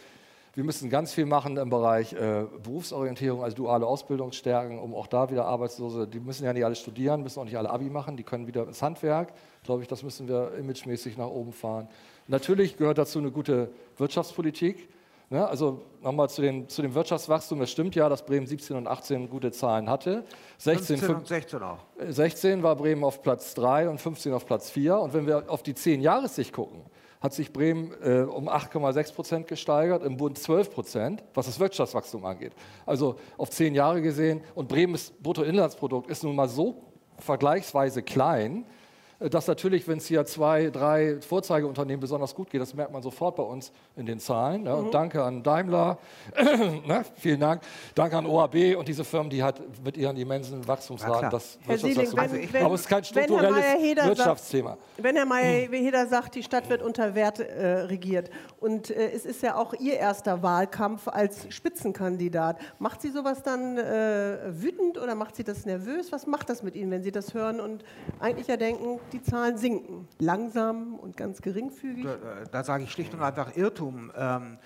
wir müssen ganz viel machen im Bereich äh, Berufsorientierung, also duale Ausbildung stärken, um auch da wieder Arbeitslose, die müssen ja nicht alle studieren, müssen auch nicht alle Abi machen, die können wieder ins Handwerk. Glaube ich, das müssen wir imagemäßig nach oben fahren. Natürlich gehört dazu eine gute Wirtschaftspolitik. Ne? Also nochmal zu, den, zu dem Wirtschaftswachstum. Es stimmt ja, dass Bremen 17 und 18 gute Zahlen hatte. 16, 15 und 16 auch. 16 war Bremen auf Platz 3 und 15 auf Platz 4. Und wenn wir auf die 10 Jahressicht gucken, hat sich Bremen äh, um 8,6 Prozent gesteigert, im Bund 12 Prozent, was das Wirtschaftswachstum angeht. Also auf 10 Jahre gesehen. Und Bremens Bruttoinlandsprodukt ist nun mal so vergleichsweise klein, äh, dass natürlich, wenn es hier zwei, drei Vorzeigeunternehmen besonders gut geht, das merkt man sofort bei uns in den Zahlen. Ne? Und danke an Daimler, ne? vielen Dank. Danke an OAB und diese Firmen, die halt mit ihren immensen Wachstumsraten das Wirtschaftswachstum. wenn- wenn- Aber es ist kein wenn Herr strukturelles Meier-Heder sagt- Wirtschaftsthema. Wenn Herr Meier-Heder sagt, die Stadt wird unter Wert äh, regiert und äh, es ist ja auch Ihr erster Wahlkampf als Spitzenkandidat, macht Sie sowas dann äh, wütend oder macht Sie das nervös? Was macht das mit Ihnen, wenn Sie das hören und eigentlich ja denken, die Zahlen sinken? Langsam und ganz geringfügig? Da, da sage ich schlicht und einfach Irrtum. Ähm, äh,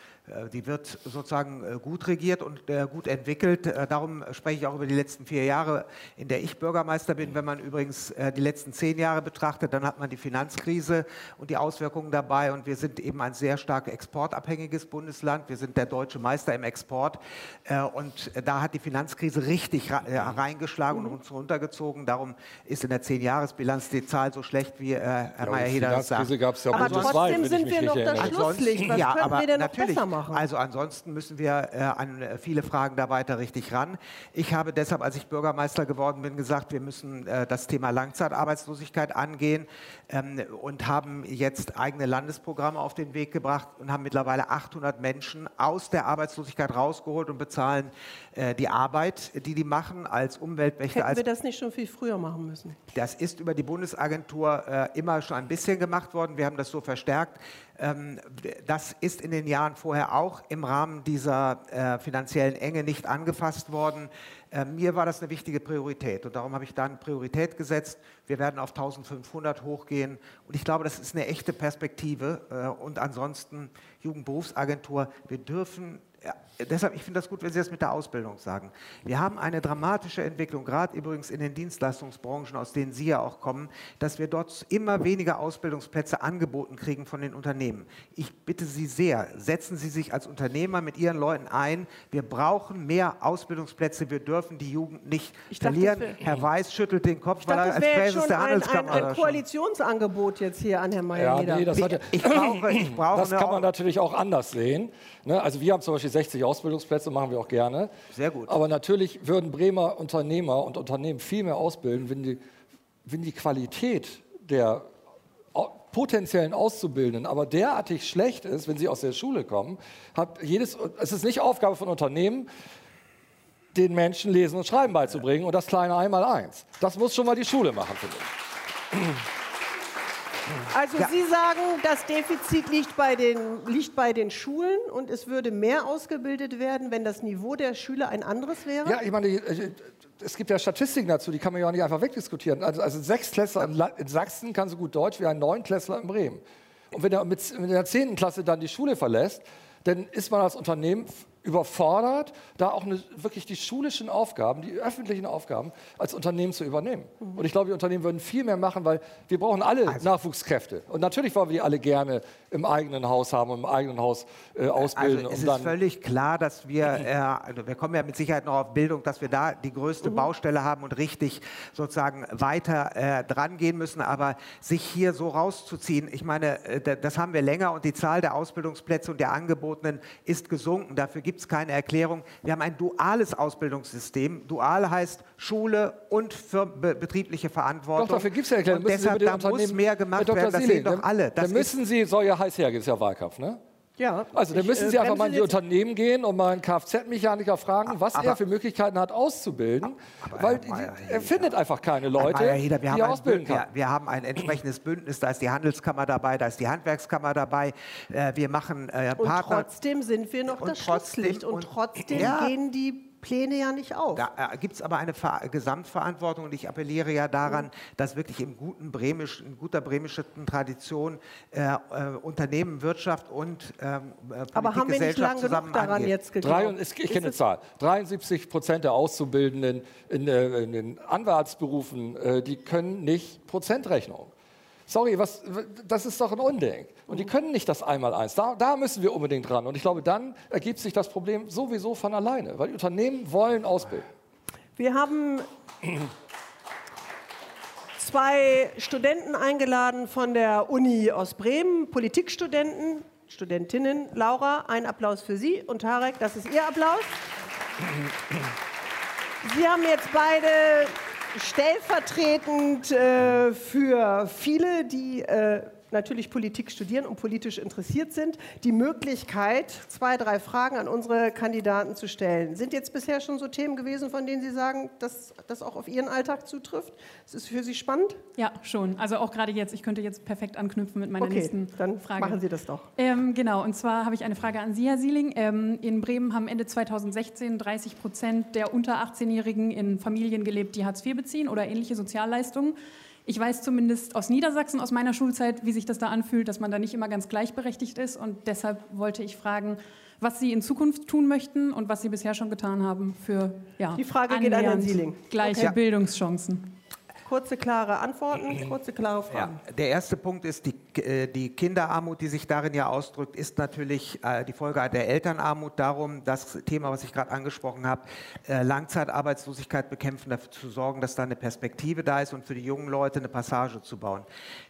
die wird sozusagen äh, gut regiert und äh, gut entwickelt. Äh, Darum spreche ich auch über die letzten vier Jahre, in der ich Bürgermeister bin. Wenn man übrigens äh, die letzten zehn Jahre betrachtet, dann hat man die Finanzkrise und die Auswirkungen dabei. Und wir sind eben ein sehr stark exportabhängiges Bundesland. Wir sind der deutsche Meister im Export. Äh, Und da hat die Finanzkrise richtig äh, reingeschlagen und uns runtergezogen. Darum ist in der Zehn-Jahres-Bilanz die Zahl so schlecht, wie äh, Herr Ja, die Meier-Heder sagt. Finanzkrise gab es ja Aber bundesweit, trotzdem wenn ich sind mich wir noch das. Schlusslicht. Was ja, könnten aber wir denn noch natürlich, besser machen. Also ansonsten müssen wir äh, an äh, viele Fragen da weiter richtig ran. Ich habe deshalb, als ich Bürgermeister geworden bin, gesagt, wir müssen äh, das Thema Langzeitarbeitslosigkeit angehen ähm, und haben jetzt eigene Landesprogramme auf den Weg gebracht und haben mittlerweile 800 Menschen aus der Arbeitslosigkeit rausgeholt und bezahlen äh, die Arbeit, die die machen als Umweltwächter. Hätten als wir das nicht schon viel früher machen müssen? das ist über die Bundesagentur äh, immer schon ein bisschen gemacht worden. Wir haben das so verstärkt. Ähm, das ist in den Jahren vorher auch im Rahmen dieser äh, finanziellen Enge nicht angefasst worden. Äh, mir war das eine wichtige Priorität und darum habe ich da eine Priorität gesetzt. Wir werden auf 1500 hochgehen und ich glaube, das ist eine echte Perspektive. Äh, und ansonsten Jugendberufsagentur, wir dürfen ja, deshalb, ich finde das gut, wenn Sie das mit der Ausbildung sagen. Wir haben eine dramatische Entwicklung, gerade übrigens in den Dienstleistungsbranchen, aus denen Sie ja auch kommen, dass wir dort immer weniger Ausbildungsplätze angeboten kriegen von den Unternehmen. Ich bitte Sie sehr, setzen Sie sich als Unternehmer mit Ihren Leuten ein. Wir brauchen mehr Ausbildungsplätze. Wir dürfen die Jugend nicht Ich dachte, verlieren. wär- Herr Weiß schüttelt den Kopf, Ich weil dachte, er das als schon der ein, ein, Handelskammer ein da schon- Koalitionsangebot jetzt hier an Herrn Ja, Mayer-Heder. nee, das, hatte, Ich brauche, ich brauche das kann man natürlich auch anders sehen. Ne? Also wir haben zum Beispiel 60 Ausbildungsplätze, machen wir auch gerne. Sehr gut. Aber natürlich würden Bremer Unternehmer und Unternehmen viel mehr ausbilden, wenn die, wenn die Qualität der potenziellen Auszubildenden aber derartig schlecht ist, wenn sie aus der Schule kommen, hat jedes, es ist nicht Aufgabe von Unternehmen, den Menschen Lesen und Schreiben beizubringen und das kleine Einmaleins. Das muss schon mal die Schule machen, finde ich. Also Sie sagen, das Defizit liegt bei, den, liegt bei den Schulen und es würde mehr ausgebildet werden, wenn das Niveau der Schüler ein anderes wäre? Ja, ich meine, äh, es gibt ja Statistiken dazu, die kann man ja auch nicht einfach wegdiskutieren. Also, also ein Sechstklässler in, Sachsen kann so gut Deutsch wie ein Neunklässler in Bremen. Und wenn er mit, mit der zehnten Klasse dann die Schule verlässt, dann ist man als Unternehmen überfordert, da auch eine, wirklich die schulischen Aufgaben, die öffentlichen Aufgaben als Unternehmen zu übernehmen. Und ich glaube, die Unternehmen würden viel mehr machen, weil wir brauchen alle Nachwuchskräfte. Und natürlich wollen wir die alle gerne im eigenen Haus haben und im eigenen Haus äh, ausbilden. Also es ist völlig klar, dass wir, äh, also wir kommen ja mit Sicherheit noch auf Bildung, dass wir da die größte Baustelle haben und richtig sozusagen weiter äh, dran gehen müssen. Aber sich hier so rauszuziehen, ich meine, äh, da- das haben wir länger und die Zahl der Ausbildungsplätze und der Angebotenen ist gesunken. Dafür gibt es keine Erklärung. Wir haben ein duales Ausbildungssystem. Dual heißt Schule und für be betriebliche Verantwortung. Doch, dafür gibt es ja Erklärung. Und deshalb, da muss mehr gemacht werden. Das sehen doch alle. Das dann müssen Sie, soll ja heiß hergehen, ist ja Wahlkampf, ne? Ja. Also dann Ich, müssen äh, Sie einfach mal in die Unternehmen gehen und mal einen Kfz-Mechaniker fragen, was aber- er für Möglichkeiten hat auszubilden, weil die, Mayer, er findet einfach keine Leute, Herr Mayer-Heder, wir die haben er ein ausbilden kann. Wir, wir haben ein entsprechendes Bündnis, da ist die Handelskammer dabei, da ist die Handwerkskammer dabei. Äh, wir machen äh, Und Partner. trotzdem sind wir noch Und das trotzdem- Schlusslicht. Und, und- trotzdem Ja. gehen die Pläne ja nicht auf. Da äh, gibt es aber eine Ver Gesamtverantwortung und ich appelliere ja daran, dass wirklich im guten Bremisch, in guter bremischen Tradition äh, äh, Unternehmen, Wirtschaft und ähm, äh, Politik, Aber haben wir nicht Gesellschaft lang genug zusammen daran angeht. jetzt Drei, geglaubt? ich kenne eine Zahl. 73 Prozent der Auszubildenden in, äh, in den Anwaltsberufen, äh, die können nicht Prozentrechnung. Sorry, was, das ist doch ein Unding. Und die können nicht das Einmaleins. Da, da müssen wir unbedingt ran. Und ich glaube, dann ergibt sich das Problem sowieso von alleine, weil die Unternehmen wollen ausbilden. Wir haben zwei Studenten eingeladen von der Uni aus Bremen, Politikstudenten, Studentinnen. Laura, ein Applaus für Sie und Tarek, das ist Ihr Applaus. Sie haben jetzt beide stellvertretend äh, für viele, die äh, natürlich Politik studieren und politisch interessiert sind, die Möglichkeit, zwei, drei Fragen an unsere Kandidaten zu stellen. Sind jetzt bisher schon so Themen gewesen, von denen Sie sagen, dass das auch auf Ihren Alltag zutrifft? Ist es für Sie spannend? Ja, schon. Also auch gerade jetzt. Ich könnte jetzt perfekt anknüpfen mit meiner Okay, nächsten dann Frage. machen Sie das doch. Ähm, genau, und zwar habe ich eine Frage an Sie, Herr Sieling. Ähm, in Bremen haben Ende 2016 30 Prozent der unter 18-Jährigen in Familien gelebt, die Hartz IV beziehen oder ähnliche Sozialleistungen. Ich weiß zumindest aus Niedersachsen, aus meiner Schulzeit, wie sich das da anfühlt, dass man da nicht immer ganz gleichberechtigt ist. Und deshalb wollte ich fragen, was Sie in Zukunft tun möchten und was Sie bisher schon getan haben für ja, Die Frage geht an Herrn Sieling. gleiche Okay. Bildungschancen. Kurze, klare Antworten, kurze, klare Fragen. Ja, der erste Punkt ist, die, die Kinderarmut, die sich darin ja ausdrückt, ist natürlich äh, die Folge der Elternarmut. Darum, das Thema, was ich gerade angesprochen habe, äh, Langzeitarbeitslosigkeit bekämpfen, dafür zu sorgen, dass da eine Perspektive da ist und für die jungen Leute eine Passage zu bauen.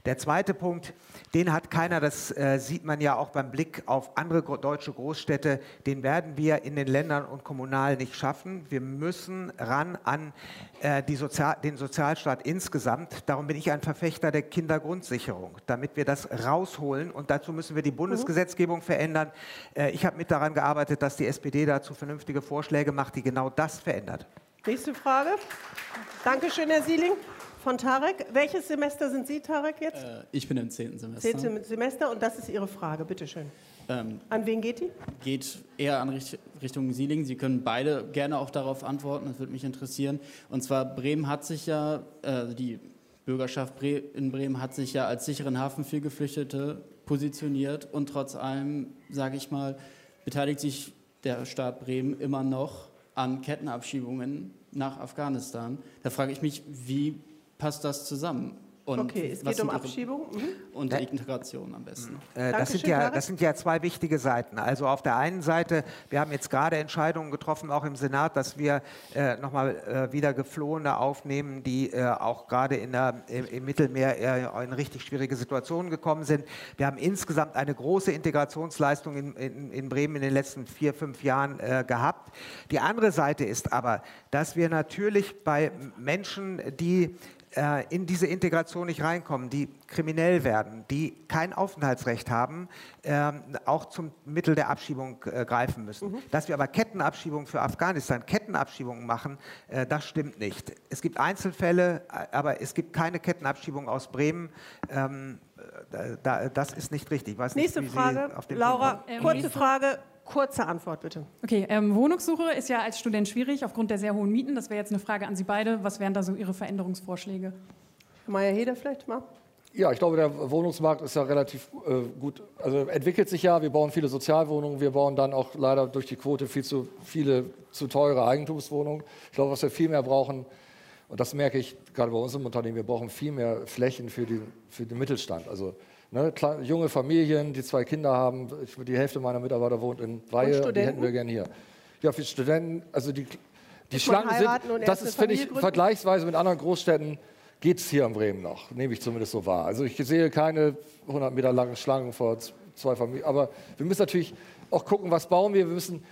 Der zweite Punkt, den hat keiner, das äh, sieht man ja auch beim Blick auf andere deutsche Großstädte, den werden wir in den Ländern und kommunal nicht schaffen. Wir müssen ran an äh, Sozial den Sozialstaat insgesamt. Darum bin ich ein Verfechter der Kindergrundsicherung, damit wir das rausholen. Und dazu müssen wir die Bundesgesetzgebung verändern. Äh, ich habe mit daran gearbeitet, dass die SPD dazu vernünftige Vorschläge macht, die genau das verändert. Nächste Frage. Dankeschön, Herr Sieling. Von Tarek. Welches Semester sind Sie, Tarek, jetzt? Äh, ich bin im zehnten Semester. Zehnten Semester und das ist Ihre Frage, bitte schön. Ähm, An wen geht die? Geht eher an Richtung Sieling. Sie können beide gerne auch darauf antworten, das würde mich interessieren. Und zwar Bremen hat sich ja, äh, die Bürgerschaft in Bremen hat sich ja als sicheren Hafen für Geflüchtete positioniert und trotz allem, sage ich mal, beteiligt sich der Staat Bremen immer noch an Kettenabschiebungen nach Afghanistan. Da frage ich mich, wie passt das zusammen? Und okay, es geht um Abschiebung. Mhm. Und ja. Integration am besten. Äh, das, sind ja, das sind ja zwei wichtige Seiten. Also auf der einen Seite, wir haben jetzt gerade Entscheidungen getroffen, auch im Senat, dass wir äh, nochmal äh, wieder Geflohene aufnehmen, die äh, auch gerade in der, im, im Mittelmeer äh, in richtig schwierige Situationen gekommen sind. Wir haben insgesamt eine große Integrationsleistung in, in, in Bremen in den letzten vier, fünf Jahren äh, gehabt. Die andere Seite ist aber, dass wir natürlich bei Menschen, die in diese Integration nicht reinkommen, die kriminell werden, die kein Aufenthaltsrecht haben, äh, auch zum Mittel der Abschiebung äh, greifen müssen. Mhm. Dass wir aber Kettenabschiebungen für Afghanistan, Kettenabschiebungen machen, äh, das stimmt nicht. Es gibt Einzelfälle, äh, aber es gibt keine Kettenabschiebung aus Bremen. Ähm, da, das ist nicht richtig. Nächste nicht, Frage, Laura, kurze Frage. Kurze Antwort bitte. Okay, ähm, Wohnungssuche ist ja als Student schwierig aufgrund der sehr hohen Mieten. Das wäre jetzt eine Frage an Sie beide. Was wären da so Ihre Veränderungsvorschläge? Herr Mayer-Heder vielleicht mal? Ja, ich glaube, der Wohnungsmarkt ist ja relativ äh, gut, also entwickelt sich ja. Wir bauen viele Sozialwohnungen, wir bauen dann auch leider durch die Quote viel zu viele zu teure Eigentumswohnungen. Ich glaube, was wir viel mehr brauchen, und das merke ich gerade bei uns im Unternehmen, wir brauchen viel mehr Flächen für, die, für den Mittelstand. Also Ne, junge Familien, die zwei Kinder haben. Die Hälfte meiner Mitarbeiter wohnt in Weihe, und die hätten wir gerne hier. Ja, für Studenten, also die, die Schlangen sind, das ist, finde ich, vergleichsweise mit anderen Großstädten, geht es hier in Bremen noch, nehme ich zumindest so wahr. Also ich sehe keine 100 Meter langen Schlangen vor zwei Familien, aber wir müssen natürlich auch gucken, was bauen wir. Wir müssen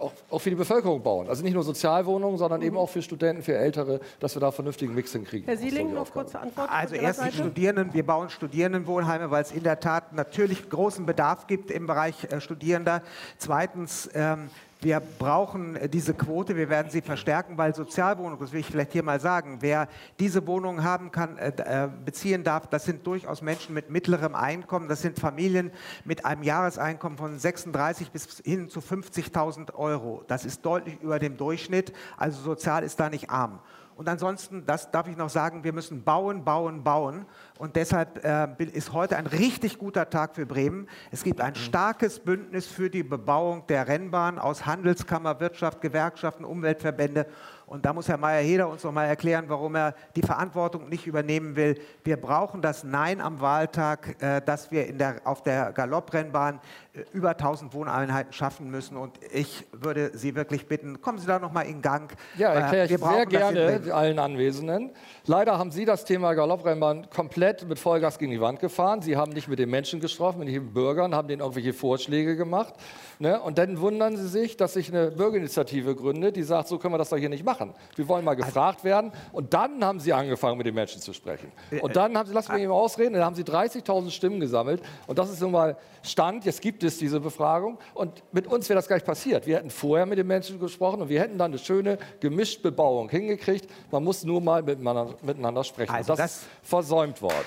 auch, auch, für die Bevölkerung bauen. Also nicht nur Sozialwohnungen, sondern mhm. eben auch für Studenten, für Ältere, dass wir da vernünftigen Mix hinkriegen. Herr Sieling, noch kurze Antwort. Also erst die Studierenden, wir bauen Studierendenwohnheime, weil es in der Tat natürlich großen Bedarf gibt im Bereich äh, Studierender. Zweitens ähm, wir brauchen äh, diese Quote, wir werden sie verstärken, weil Sozialwohnungen, das will ich vielleicht hier mal sagen, wer diese Wohnungen haben kann, äh, äh, beziehen darf, das sind durchaus Menschen mit mittlerem Einkommen, das sind Familien mit einem Jahreseinkommen von 36 bis hin zu 50.000 Euro. Das ist deutlich über dem Durchschnitt, also sozial ist da nicht arm. Und ansonsten, das darf ich noch sagen, wir müssen bauen, bauen, bauen. Und deshalb äh, ist heute ein richtig guter Tag für Bremen. Es gibt ein starkes Bündnis für die Bebauung der Rennbahn aus Handelskammer, Wirtschaft, Gewerkschaften, Umweltverbände und da muss Herr Mayer-Heder uns noch mal erklären, warum er die Verantwortung nicht übernehmen will. Wir brauchen das Nein am Wahltag, äh, dass wir in der, auf der Galopprennbahn äh, über 1000 Wohneinheiten schaffen müssen. Und ich würde Sie wirklich bitten, kommen Sie da noch mal in Gang. Ja, erkläre ich sehr gerne allen Anwesenden. Leider haben Sie das Thema Galopprennbahn komplett mit Vollgas gegen die Wand gefahren. Sie haben nicht mit den Menschen gesprochen, mit den Bürgern, haben denen irgendwelche Vorschläge gemacht. Ne? Und dann wundern Sie sich, dass sich eine Bürgerinitiative gründet, die sagt, so können wir das doch hier nicht machen. Wir wollen mal gefragt werden. Und dann haben Sie angefangen, mit den Menschen zu sprechen. Und dann haben Sie, lassen wir eben ausreden, dann haben Sie 30.000 Stimmen gesammelt. Und das ist nun mal Stand. Jetzt gibt es diese Befragung. Und mit uns wäre das gleich passiert. Wir hätten vorher mit den Menschen gesprochen und wir hätten dann eine schöne gemischte Bebauung hingekriegt. Man muss nur mal miteinander miteinander sprechen. Also das, das ist versäumt worden.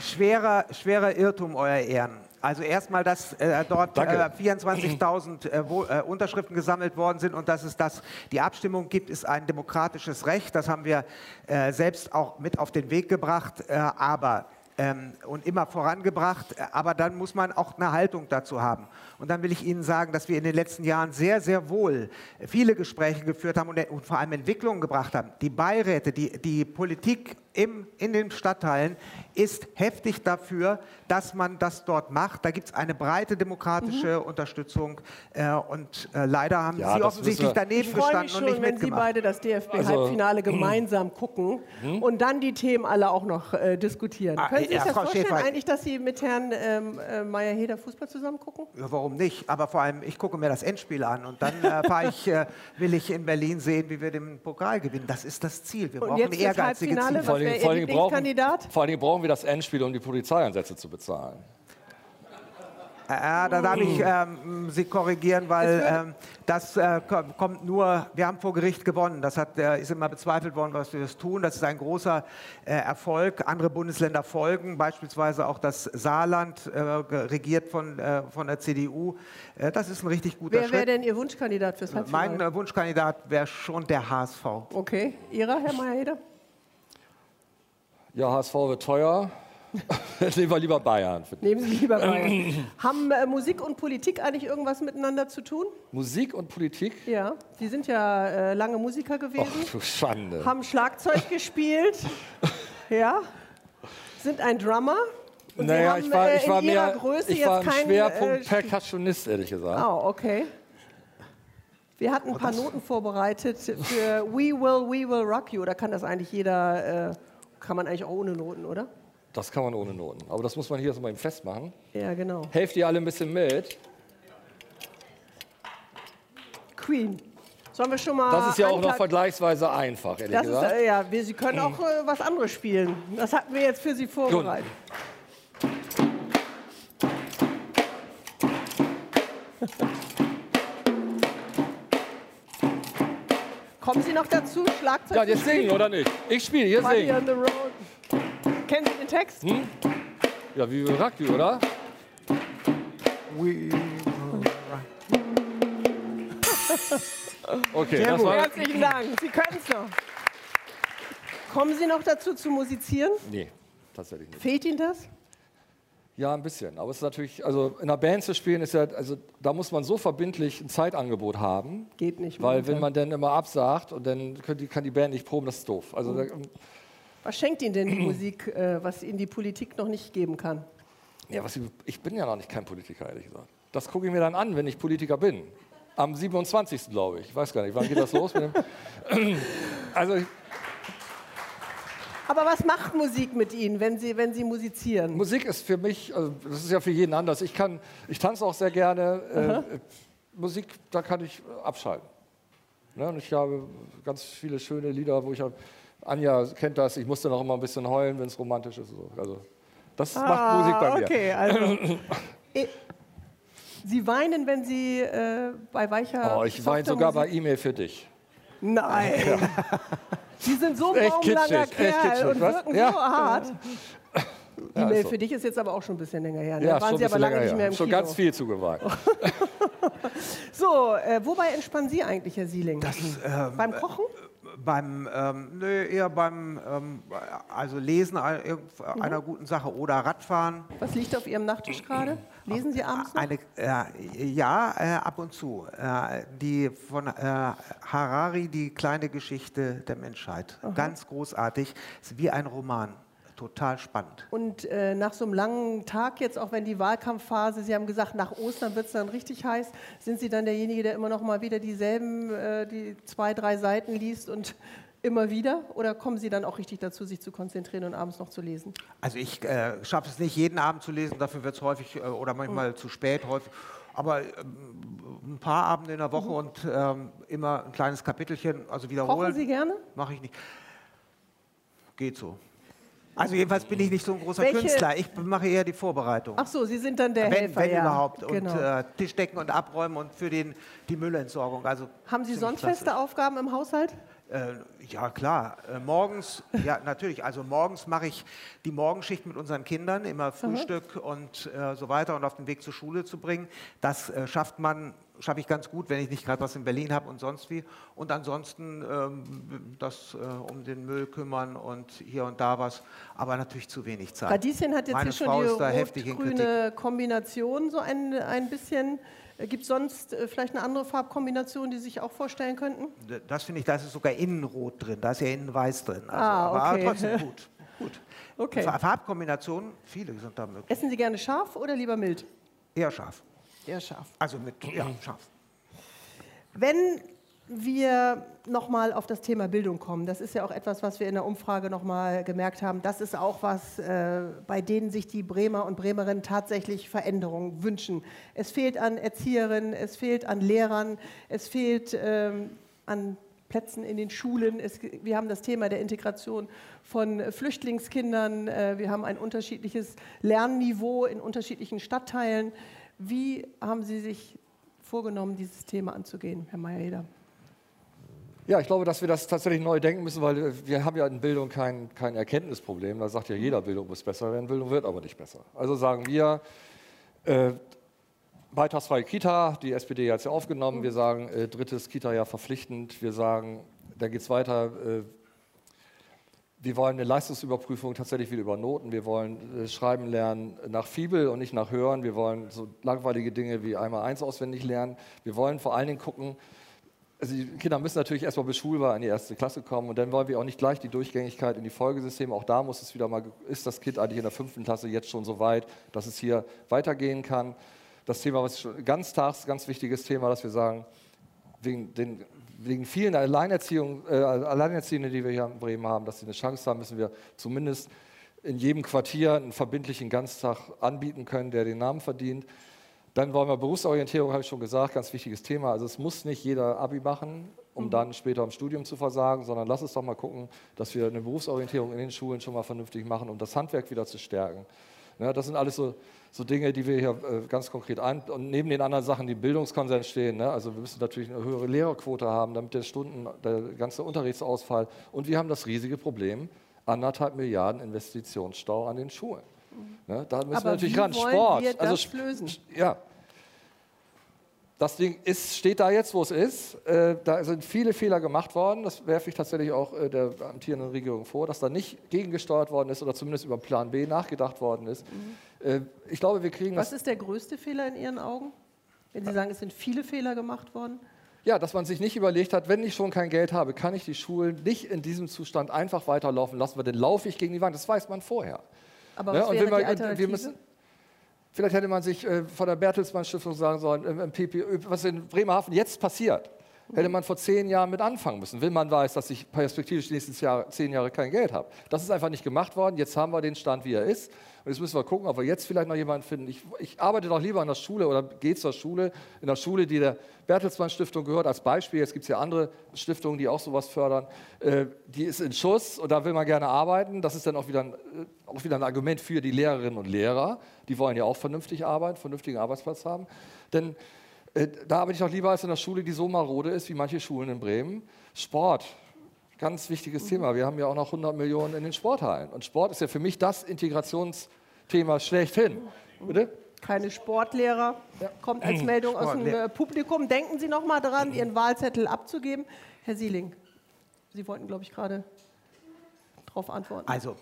Schwerer, schwerer Irrtum, Euer Ehren. Also erstmal, dass äh, dort äh, 24.000 äh, äh, Unterschriften gesammelt worden sind und dass es das, die Abstimmung gibt, ist ein demokratisches Recht. Das haben wir äh, selbst auch mit auf den Weg gebracht. Äh, aber ähm, und immer vorangebracht. Aber dann muss man auch eine Haltung dazu haben. Und dann will ich Ihnen sagen, dass wir in den letzten Jahren sehr, sehr wohl viele Gespräche geführt haben und, und vor allem Entwicklungen gebracht haben. Die Beiräte, die, die Politik im, in den Stadtteilen ist heftig dafür, dass man das dort macht. Da gibt es eine breite demokratische mhm. Unterstützung äh, und äh, leider haben ja, Sie offensichtlich daneben gestanden schon, und nicht wenn mitgemacht. Sie beide das DFB-Halbfinale also, gemeinsam gucken mhm. und dann die Themen alle auch noch äh, diskutieren. Ah, Können Sie sich das Frau vorstellen Schäfer, eigentlich, dass Sie mit Herrn ähm, äh, Meyer-Heder Fußball zusammen gucken? Ja, warum nicht? Aber vor allem, ich gucke mir das Endspiel an und dann äh, ich, äh, will ich in Berlin sehen, wie wir den Pokal gewinnen. Das ist das Ziel. Wir und brauchen ehrgeizige Ziele. Vor allem, vor allem brauchen, vor allem brauchen wir das Endspiel, um die Polizeieinsätze zu bezahlen. Ja, da darf ich ähm, Sie korrigieren, weil ähm, das äh, kommt nur, wir haben vor Gericht gewonnen. Das hat, äh, ist immer bezweifelt worden, was wir das tun. Das ist ein großer äh, Erfolg. Andere Bundesländer folgen, beispielsweise auch das Saarland, äh, regiert von, äh, von der CDU. Äh, das ist ein richtig guter Wer Schritt. Wer wäre denn Ihr Wunschkandidat fürs Halbfinale? Mein Wunschkandidat wäre schon der HSV. Okay. Ihrer, Herr Mayer-Heder? Ja, HSV wird teuer. Nehmen wir lieber Bayern. Nehmen Sie lieber Bayern. Haben äh, Musik und Politik eigentlich irgendwas miteinander zu tun? Musik und Politik? Ja, Sie sind ja äh, lange Musiker gewesen. Ach du Schande. Haben Schlagzeug gespielt. Ja. Sind ein Drummer. Und naja, haben, ich war, äh, ich war mehr, Größe ich war kein, Schwerpunkt äh, Percussionist, ehrlich gesagt. Oh, okay. Wir hatten ein paar Noten vorbereitet für We Will, We Will Rock You. Da kann das eigentlich jeder, äh, kann man eigentlich auch ohne Noten, oder? Das kann man ohne Noten. Aber das muss man hier erstmal festmachen. Ja, genau. Helft ihr alle ein bisschen mit. Queen. Sollen wir schon mal. Das ist ja auch noch vergleichsweise einfach, ehrlich das gesagt. Ist, äh, ja, wir, Sie können auch äh, was anderes spielen. Das hatten wir jetzt für Sie vorbereitet. Kommen Sie noch dazu, Schlagzeug Ja, jetzt singen, oder nicht? Ich spiele, the road. Kennen Sie den Text? Hm? Ja, wie Rugby, oder? We Okay, Sehr das war Herzlichen Dank. Sie können es noch. Kommen Sie noch dazu zu musizieren? Nee, tatsächlich nicht. Fehlt Ihnen das? Ja, ein bisschen. Aber es ist natürlich, also in einer Band zu spielen, ist ja, also da muss man so verbindlich ein Zeitangebot haben. Geht nicht. Weil wenn man dann immer absagt und dann die, kann die Band nicht proben, das ist doof. Also da, was schenkt Ihnen denn die Musik, äh, was Ihnen die Politik noch nicht geben kann? Ja, was ich, ich bin ja noch nicht kein Politiker, ehrlich gesagt. Das gucke ich mir dann an, wenn ich Politiker bin. Am 27. glaube ich. Ich weiß gar nicht, wann geht das los? also aber was macht Musik mit Ihnen, wenn Sie, wenn Sie musizieren? Musik ist für mich, also das ist ja für jeden anders. Ich, kann, ich tanze auch sehr gerne. Äh, Musik, da kann ich abschalten. Ne? Und ich habe ganz viele schöne Lieder, wo ich Anja kennt das, ich musste noch immer ein bisschen heulen, wenn es romantisch ist. Also, das ah, macht Musik bei mir. Okay, also. Sie weinen, wenn Sie äh, bei weicher. Oh, ich weine sogar bei E-Mail für dich. Nein. Ja. Sie sind so ein baumlanger Kerl und wirken ja. so hart. Ja, E-Mail für dich ist jetzt aber auch schon ein bisschen länger her. Ne? Ja, waren Sie aber lange nicht mehr im Schon Kino. ganz viel zugeweint. so, äh, wobei entspannen Sie eigentlich, Herr Sieling? Das, ähm, Beim Kochen? Beim, ähm, nö, eher beim ähm, also Lesen mhm. einer guten Sache oder Radfahren. Was liegt auf Ihrem Nachttisch gerade? Lesen Sie abends noch? Eine, äh, ja, äh, ab und zu. Äh, die von äh, Harari, die kleine Geschichte der Menschheit. Aha. Ganz großartig. Ist wie ein Roman total spannend. Und äh, nach so einem langen Tag jetzt, auch wenn die Wahlkampfphase, Sie haben gesagt, nach Ostern wird es dann richtig heiß, sind Sie dann derjenige, der immer noch mal wieder dieselben, äh, die zwei, drei Seiten liest und immer wieder? Oder kommen Sie dann auch richtig dazu, sich zu konzentrieren und abends noch zu lesen? Also ich äh, schaffe es nicht, jeden Abend zu lesen, dafür wird es häufig äh, oder manchmal mhm. zu spät, häufig. Aber ähm, ein paar Abende in der Woche mhm. und ähm, immer ein kleines Kapitelchen, also wiederholen. Kochen Sie gerne? Mache ich nicht. Geht so. Also jedenfalls bin ich nicht so ein großer Welche? Künstler. Ich mache eher die Vorbereitung. Ach so, Sie sind dann der wenn, Helfer, wenn ja. überhaupt. Genau. Und äh, Tischdecken und abräumen und für den, die Müllentsorgung. Also Haben Sie sonst klasse. feste Aufgaben im Haushalt? Äh, ja, klar. Äh, morgens, ja, natürlich. Also morgens mache ich die Morgenschicht mit unseren Kindern, immer Frühstück mhm. und äh, so weiter und auf den Weg zur Schule zu bringen. Das äh, schafft man, schaffe ich ganz gut, wenn ich nicht gerade was in Berlin habe und sonst wie. Und ansonsten ähm, das äh, um den Müll kümmern und hier und da was, aber natürlich zu wenig Zeit. Radieschen hat jetzt Meine hier Frau schon die rot-grüne Kombination so ein, ein bisschen äh, Gibt es sonst äh, vielleicht eine andere Farbkombination, die Sie sich auch vorstellen könnten? Das finde ich, da ist sogar innen rot drin, da ist ja innen weiß drin. Also, ah, okay. Aber trotzdem gut. gut. Okay. Farbkombinationen, viele sind da möglich. Essen Sie gerne scharf oder lieber mild? Eher scharf. Eher scharf. Also mit, ja, scharf. Wenn wir nochmal auf das Thema Bildung kommen. Das ist ja auch etwas, was wir in der Umfrage nochmal gemerkt haben. Das ist auch was, äh, bei denen sich die Bremer und Bremerinnen tatsächlich Veränderungen wünschen. Es fehlt an Erzieherinnen, es fehlt an Lehrern, es fehlt ähm, an Plätzen in den Schulen. Es, wir haben das Thema der Integration von Flüchtlingskindern. Äh, wir haben ein unterschiedliches Lernniveau in unterschiedlichen Stadtteilen. Wie haben Sie sich vorgenommen, dieses Thema anzugehen, Herr Meyer-Heder? Ja, ich glaube, dass wir das tatsächlich neu denken müssen, weil wir haben ja in Bildung kein, kein Erkenntnisproblem. Da sagt ja jeder, Bildung muss besser werden, Bildung wird aber nicht besser. Also sagen wir, äh, beitragsfreie Kita, die SPD hat es ja aufgenommen, wir sagen äh, drittes Kita-Jahr verpflichtend, wir sagen, da geht es weiter, äh, wir wollen eine Leistungsüberprüfung tatsächlich wieder über Noten. Wir wollen äh, schreiben lernen nach Fibel und nicht nach Hören. Wir wollen so langweilige Dinge wie einmal eins auswendig lernen. Wir wollen vor allen Dingen gucken, also die Kinder müssen natürlich erstmal beschulbar in die erste Klasse kommen und dann wollen wir auch nicht gleich die Durchgängigkeit in die Folgesysteme. Auch da muss es wieder mal, ist das Kind eigentlich in der fünften Klasse jetzt schon so weit, dass es hier weitergehen kann. Das Thema, was schon ganz tags, ganz wichtiges Thema, dass wir sagen, wegen, den, wegen vielen Alleinerziehungen, äh, Alleinerziehenden, die wir hier in Bremen haben, dass sie eine Chance haben, müssen wir zumindest in jedem Quartier einen verbindlichen Ganztag anbieten können, der den Namen verdient. Dann wollen wir Berufsorientierung, habe ich schon gesagt, ganz wichtiges Thema. Also es muss nicht jeder Abi machen, um mhm. dann später im Studium zu versagen, sondern lass uns doch mal gucken, dass wir eine Berufsorientierung in den Schulen schon mal vernünftig machen, um das Handwerk wieder zu stärken. Ja, das sind alles so, so Dinge, die wir hier äh, ganz konkret ein und neben den anderen Sachen, die im Bildungskonsens stehen. Ne? Also wir müssen natürlich eine höhere Lehrerquote haben, damit der Stunden, der ganze Unterrichtsausfall und wir haben das riesige Problem anderthalb Milliarden Investitionsstau an den Schulen. Ne? Da müssen Aber wir natürlich ran. Sport. Wir das also, lösen? Ja. Das Ding ist, steht da jetzt, wo es ist. Äh, da sind viele Fehler gemacht worden. Das werfe ich tatsächlich auch äh, der amtierenden Regierung vor, dass da nicht gegengesteuert worden ist oder zumindest über Plan B nachgedacht worden ist. Mhm. Äh, ich glaube, wir kriegen Was ist der größte Fehler in Ihren Augen? Wenn Sie sagen, es sind viele Fehler gemacht worden? Ja, dass man sich nicht überlegt hat, wenn ich schon kein Geld habe, kann ich die Schulen nicht in diesem Zustand einfach weiterlaufen lassen, weil dann laufe ich gegen die Wand. Das weiß man vorher. Aber was ja, wäre man, die Alternative? Müssen, vielleicht hätte man sich äh, von der Bertelsmann Stiftung sagen sollen, im, PP, was in Bremerhaven jetzt passiert, hätte man vor zehn Jahren mit anfangen müssen, wenn man weiß, dass ich perspektivisch nächstes Jahr zehn Jahre kein Geld habe. Das ist einfach nicht gemacht worden. Jetzt haben wir den Stand, wie er ist. Und jetzt müssen wir gucken, ob wir jetzt vielleicht noch jemanden finden. Ich, ich arbeite doch lieber an der Schule oder gehe zur Schule, in der Schule, die der Bertelsmann Stiftung gehört, als Beispiel. Jetzt gibt es ja andere Stiftungen, die auch sowas fördern. Äh, die ist in Schuss und da will man gerne arbeiten. Das ist dann auch wieder, ein, äh, auch wieder ein Argument für die Lehrerinnen und Lehrer. Die wollen ja auch vernünftig arbeiten, vernünftigen Arbeitsplatz haben. Denn äh, da arbeite ich doch lieber als in der Schule, die so marode ist wie manche Schulen in Bremen. Sport, ganz wichtiges mhm. Thema. Wir haben ja auch noch 100 Millionen in den Sporthallen. Und Sport ist ja für mich das Integrationsthema schlechthin. Bitte? Keine Sportlehrer. Ja. Kommt als Meldung aus dem äh, Publikum. Denken Sie noch mal daran, Ihren Wahlzettel abzugeben. Herr Sieling, Sie wollten, glaube ich, gerade darauf antworten? Also,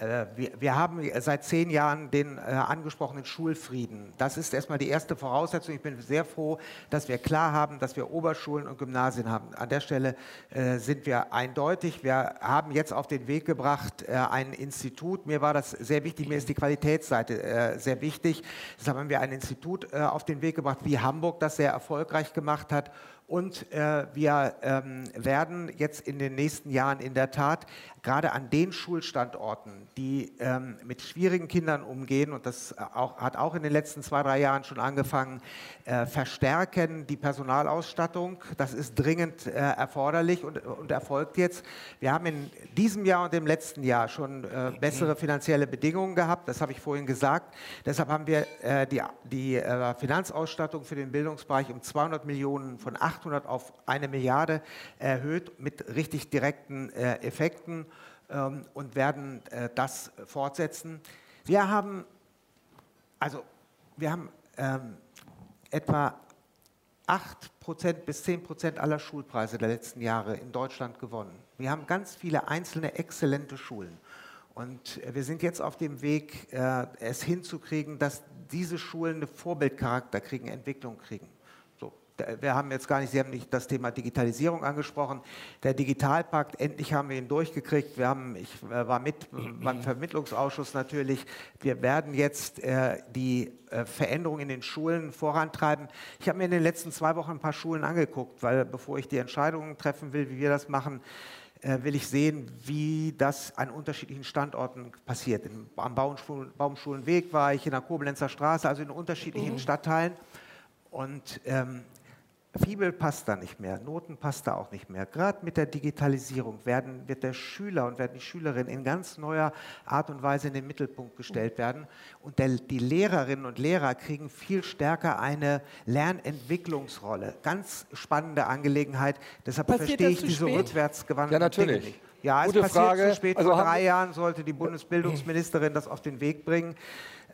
äh, wir, wir, haben seit zehn Jahren den äh, angesprochenen Schulfrieden. Das ist erstmal die erste Voraussetzung. Ich bin sehr froh, dass wir klar haben, dass wir Oberschulen und Gymnasien haben. An der Stelle äh, sind wir eindeutig. Wir haben jetzt auf den Weg gebracht äh, ein Institut. Mir war das sehr wichtig. Mir ist die Qualitätsseite äh, sehr wichtig. Deshalb haben wir ein Institut äh, auf den Weg gebracht, wie Hamburg das sehr erfolgreich gemacht hat und äh, wir ähm, werden jetzt in den nächsten Jahren in der Tat gerade an den Schulstandorten, die ähm, mit schwierigen Kindern umgehen, und das auch, hat auch in den letzten zwei, drei Jahren schon angefangen, äh, verstärken die Personalausstattung. Das ist dringend äh, erforderlich und, und, erfolgt jetzt. Wir haben in diesem Jahr und im letzten Jahr schon äh, bessere finanzielle Bedingungen gehabt, das habe ich vorhin gesagt. Deshalb haben wir äh, die, die äh, Finanzausstattung für den Bildungsbereich um 200 Millionen von 8 800 auf eine Milliarde erhöht mit richtig direkten äh, Effekten ähm, und werden äh, das fortsetzen. Wir haben, also, wir haben ähm, etwa 8% bis 10% aller Schulpreise der letzten Jahre in Deutschland gewonnen. Wir haben ganz viele einzelne exzellente Schulen. Und äh, wir sind jetzt auf dem Weg, äh, es hinzukriegen, dass diese Schulen einen Vorbildcharakter kriegen, Entwicklung kriegen. Wir haben jetzt gar nicht, Sie haben nicht das Thema Digitalisierung angesprochen. Der Digitalpakt, endlich haben wir ihn durchgekriegt. Wir haben, ich äh, war mit beim Vermittlungsausschuss natürlich. Wir werden jetzt die Veränderungen in den Schulen vorantreiben. Ich habe mir in den letzten zwei Wochen ein paar Schulen angeguckt, weil bevor ich die Entscheidungen treffen will, wie wir das machen, äh, will ich sehen, wie das an unterschiedlichen Standorten passiert. Im, am Baumschulen, Baumschulenweg war ich, in der Koblenzer Straße, also in unterschiedlichen mhm. Stadtteilen. Und ähm, Fibel passt da nicht mehr, Noten passt da auch nicht mehr. Gerade mit der Digitalisierung werden, wird der Schüler und werden die Schülerinnen in ganz neuer Art und Weise in den Mittelpunkt gestellt werden. Und der, die Lehrerinnen und Lehrer kriegen viel stärker eine Lernentwicklungsrolle. Ganz spannende Angelegenheit. Deshalb Passiert verstehe ich diese spät? rückwärtsgewandten Ja, natürlich. Dinge Ja, Gute es passiert Frage. zu spät. Also Vor drei Jahren sollte die Bundesbildungsministerin das auf den Weg bringen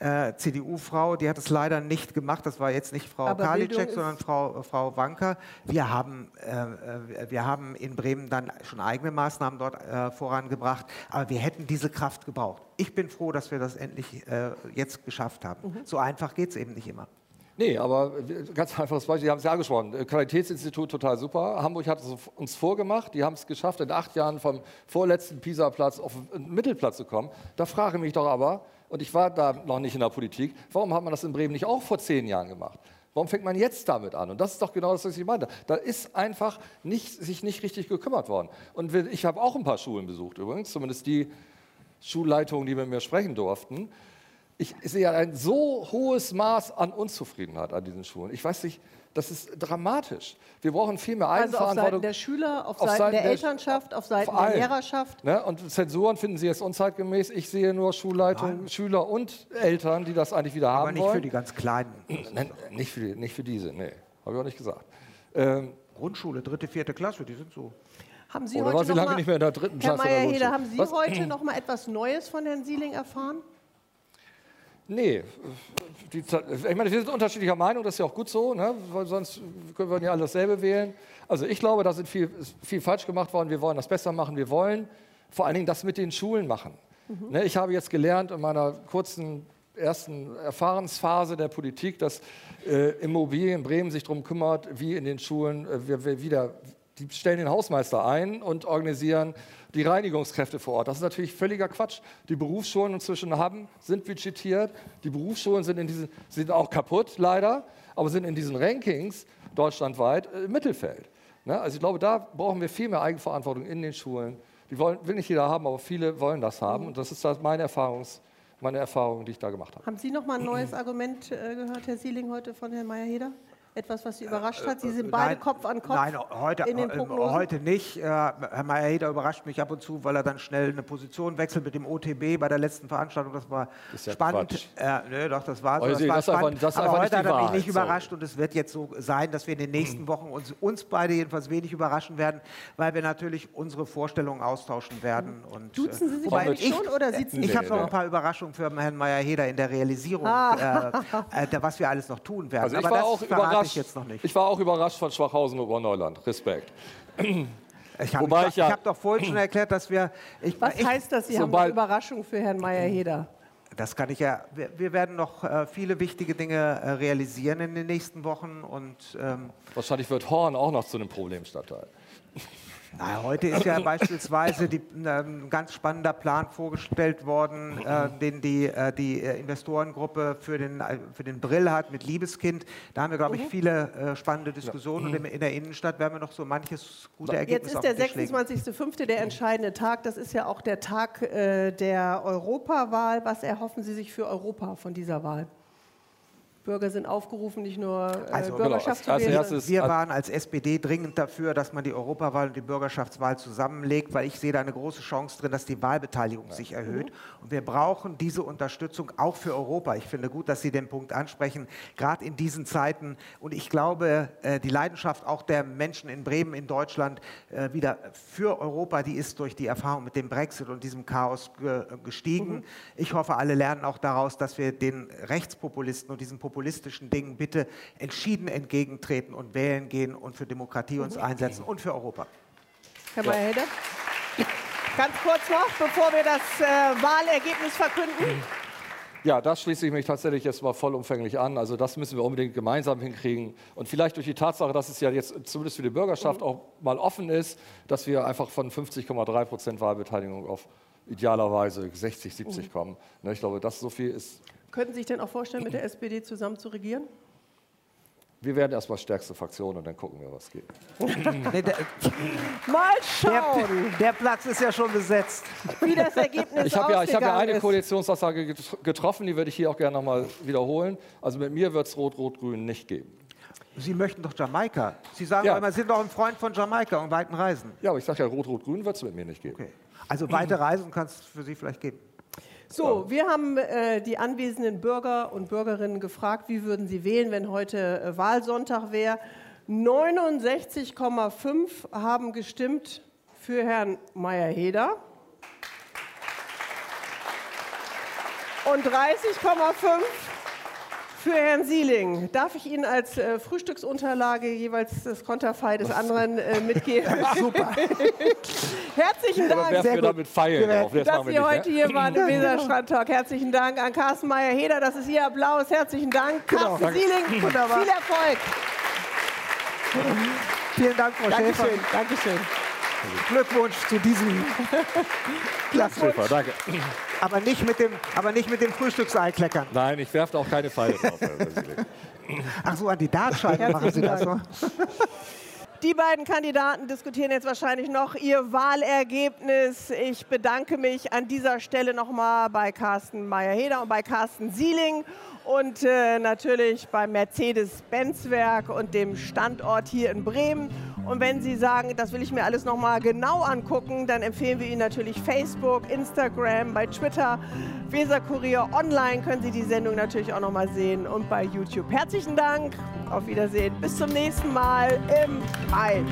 äh, CDU-Frau, die hat es leider nicht gemacht. Das war jetzt nicht Frau Aber Karliczek, sondern Frau, Frau Wanker. Wir haben, äh, wir haben in Bremen dann schon eigene Maßnahmen dort äh, vorangebracht. Aber wir hätten diese Kraft gebraucht. Ich bin froh, dass wir das endlich äh, jetzt geschafft haben. Mhm. So einfach geht es eben nicht immer. Nee, aber ganz einfaches Beispiel, Sie haben es ja angesprochen. Qualitätsinstitut total super. Hamburg hat es uns vorgemacht. Die haben es geschafft, in acht Jahren vom vorletzten PISA-Platz auf den Mittelplatz zu kommen. Da frage ich mich doch aber, und ich war da noch nicht in der Politik, warum hat man das in Bremen nicht auch vor zehn Jahren gemacht? Warum fängt man jetzt damit an? Und das ist doch genau das, was ich meinte. Da ist einfach nicht, sich nicht richtig gekümmert worden. Und ich habe auch ein paar Schulen besucht übrigens, zumindest die Schulleitungen, die mit mir sprechen durften. Ich sehe ein so hohes Maß an Unzufriedenheit an diesen Schulen. Ich weiß nicht, das ist dramatisch. Wir brauchen viel mehr Eigenverantwortung. Also auf Seiten der Schüler, auf, auf Seiten, Seiten, der, der Elternschaft, auf Seiten der Lehrerschaft. Ne? Und Zensuren finden Sie jetzt unzeitgemäß. Ich sehe nur Schulleitungen, Schüler und Eltern, die das eigentlich wieder Aber haben wollen. Aber nicht für die ganz Kleinen. Nein, nicht, für die, nicht für diese, nee. Habe ich auch nicht gesagt. Ähm, Grundschule, dritte, vierte Klasse, die sind so. Haben Sie Oder heute war sie lange mal, nicht mehr in der dritten Herr Klasse? Herr haben Sie Was? heute noch mal etwas Neues von Herrn Sieling erfahren? Nee, die, ich meine, wir sind unterschiedlicher Meinung, das ist ja auch gut so, ne? weil sonst können wir ja alle dasselbe wählen. Also ich glaube, da sind viel, viel falsch gemacht worden. Wir wollen das besser machen. Wir wollen vor allen Dingen das mit den Schulen machen. Mhm. Ne? Ich habe jetzt gelernt in meiner kurzen ersten Erfahrensphase der Politik, dass äh, Immobilien in Bremen sich darum kümmert, wie in den Schulen äh, wieder, die stellen den Hausmeister ein und organisieren die Reinigungskräfte vor Ort. Das ist natürlich völliger Quatsch. Die Berufsschulen inzwischen haben, sind budgetiert. Die Berufsschulen sind, in diesen, sind auch kaputt, leider, aber sind in diesen Rankings deutschlandweit äh, im Mittelfeld. Ne? Also ich glaube, da brauchen wir viel mehr Eigenverantwortung in den Schulen. Die wollen, will nicht jeder haben, aber viele wollen das haben. Und das ist das meine, Erfahrungs, meine Erfahrung, die ich da gemacht habe. Haben Sie noch mal ein neues Argument äh, gehört, Herr Sieling, heute von Herrn Meyer-Heder? Etwas, was Sie überrascht hat? Sie sind beide nein, Kopf an Kopf nein, heute, in den Prognosen? heute nicht. Äh, Herr Mayer-Heder überrascht mich ab und zu, weil er dann schnell eine Position wechselt mit dem OTB bei der letzten Veranstaltung. Das war das ja spannend. Äh, nö, doch, das war, so, das war das spannend. Einfach, Aber heute hat er mich nicht überrascht und es wird jetzt so sein, dass wir in den nächsten Wochen uns, uns beide jedenfalls wenig überraschen werden, weil wir natürlich unsere Vorstellungen austauschen werden. Und, äh, Duzen Sie sich beide schon oder sitzen Ich habe noch ein paar Überraschungen für Herrn Mayer-Heder in der Realisierung, ah. äh, äh, was wir alles noch tun werden. Also Aber das auch verrate ich jetzt noch nicht. Ich war auch überrascht von Schwachhausen und Oberneuland. Respekt. Ich habe ich, ja, hab doch vorhin schon erklärt, dass wir. Ich, Was ich, heißt das? Sie haben eine Überraschung für Herrn Meyer-Heder. Das kann ich ja. Wir, wir werden noch äh, viele wichtige Dinge äh, realisieren in den nächsten Wochen. Und, ähm, Wahrscheinlich wird Horn auch noch zu einem Problemstadtteil. Na, heute ist ja beispielsweise die, äh, ein ganz spannender Plan vorgestellt worden, äh, den die, äh, die äh, Investorengruppe für den, äh, für den Brill hat mit Liebeskind. Da haben wir, glaube ich, mhm. viele äh, spannende Diskussionen und in, in, der Innenstadt werden wir noch so manches gute Ergebnis Jetzt ist der 26.05. der entscheidende Tag. Das ist ja auch der Tag der Europawahl. Was erhoffen Sie sich für Europa von dieser Wahl? Bürger sind aufgerufen, nicht nur äh, Also, Bürgerschaft genau, als- zu als wählen. erstes- Wir waren als SPD dringend dafür, dass man die Europawahl und die Bürgerschaftswahl zusammenlegt, weil ich sehe da eine große Chance drin, dass die Wahlbeteiligung sich erhöht. Und wir brauchen diese Unterstützung auch für Europa. Ich finde gut, dass Sie den Punkt ansprechen, gerade in diesen Zeiten. Und ich glaube, äh, die Leidenschaft auch der Menschen in Bremen, in Deutschland, äh, wieder für Europa, die ist durch die Erfahrung mit dem Brexit und diesem Chaos ge- gestiegen. Ich hoffe, alle lernen auch daraus, dass wir den Rechtspopulisten und diesen populistischen Dingen bitte entschieden entgegentreten und wählen gehen und für Demokratie uns einsetzen und für Europa. Herr Mayer-Heder? Ganz kurz noch, bevor wir das äh, Wahlergebnis verkünden. Ja, das schließe ich mich tatsächlich jetzt mal vollumfänglich an. Also das müssen wir unbedingt gemeinsam hinkriegen. Und vielleicht durch die Tatsache, dass es ja jetzt zumindest für die Bürgerschaft auch mal offen ist, dass wir einfach von 50,3 Prozent Wahlbeteiligung auf idealerweise 60, 70 kommen. Ne, Ich glaube, das so viel ist. Könnten Sie sich denn auch vorstellen, mit der SPD zusammen zu regieren? Wir werden erstmal stärkste Fraktion und dann gucken wir, was geht. Nee, der, Mal der, schauen, der Platz ist ja schon besetzt. wie das Ergebnis Ich habe ja, ich hab ja eine ist. Koalitionsaussage get- getroffen, die würde ich hier auch gerne nochmal wiederholen. Also mit mir wird es Rot-Rot-Grün nicht geben. Sie möchten doch Jamaika. Sie sagen Ja. immer, Sie sind doch ein Freund von Jamaika und weiten Reisen. Ja, aber ich sage ja, Rot-Rot-Grün wird es mit mir nicht geben. Okay. Also weite Reisen kann es für Sie vielleicht geben. So, wir haben äh, die anwesenden Bürger und Bürgerinnen gefragt, wie würden sie wählen, wenn heute äh, Wahlsonntag wäre. 69,5 haben gestimmt für Herrn Meyer-Heder. Und 30,5 für Herrn Sieling. Darf ich Ihnen als äh, Frühstücksunterlage jeweils das Konterfei des anderen äh, mitgeben? Super. Herzlichen Oder Dank. werfen wir damit Pfeilen auf? Das dass wir Sie nicht, heute ne? hier waren im Weserstrand-Talk. Herzlichen Dank an Carsten Meyer-Heder. Das ist Ihr Applaus. Herzlichen Dank. Carsten Danke. Sieling, Wunderbar. viel Erfolg. Vielen Dank, Frau Schäfer. Dankeschön. Glückwunsch zu diesem. Super, danke. Aber nicht mit dem, aber nicht mit dem Frühstücksei kleckern. Nein, ich werfe auch keine Pfeile drauf. Ach so, an die Dartscheiben machen Sie das. So? Die beiden Kandidaten diskutieren jetzt wahrscheinlich noch ihr Wahlergebnis. Ich bedanke mich an dieser Stelle nochmal bei Carsten Meyer-Heder und bei Carsten Sieling und äh, natürlich beim Mercedes-Benz-Werk und dem Standort hier in Bremen. Und wenn Sie sagen, das will ich mir alles nochmal genau angucken, dann empfehlen wir Ihnen natürlich Facebook, Instagram, bei Twitter, Weserkurier online können Sie die Sendung natürlich auch nochmal sehen und bei YouTube. Herzlichen Dank, auf Wiedersehen, bis zum nächsten Mal im Mai.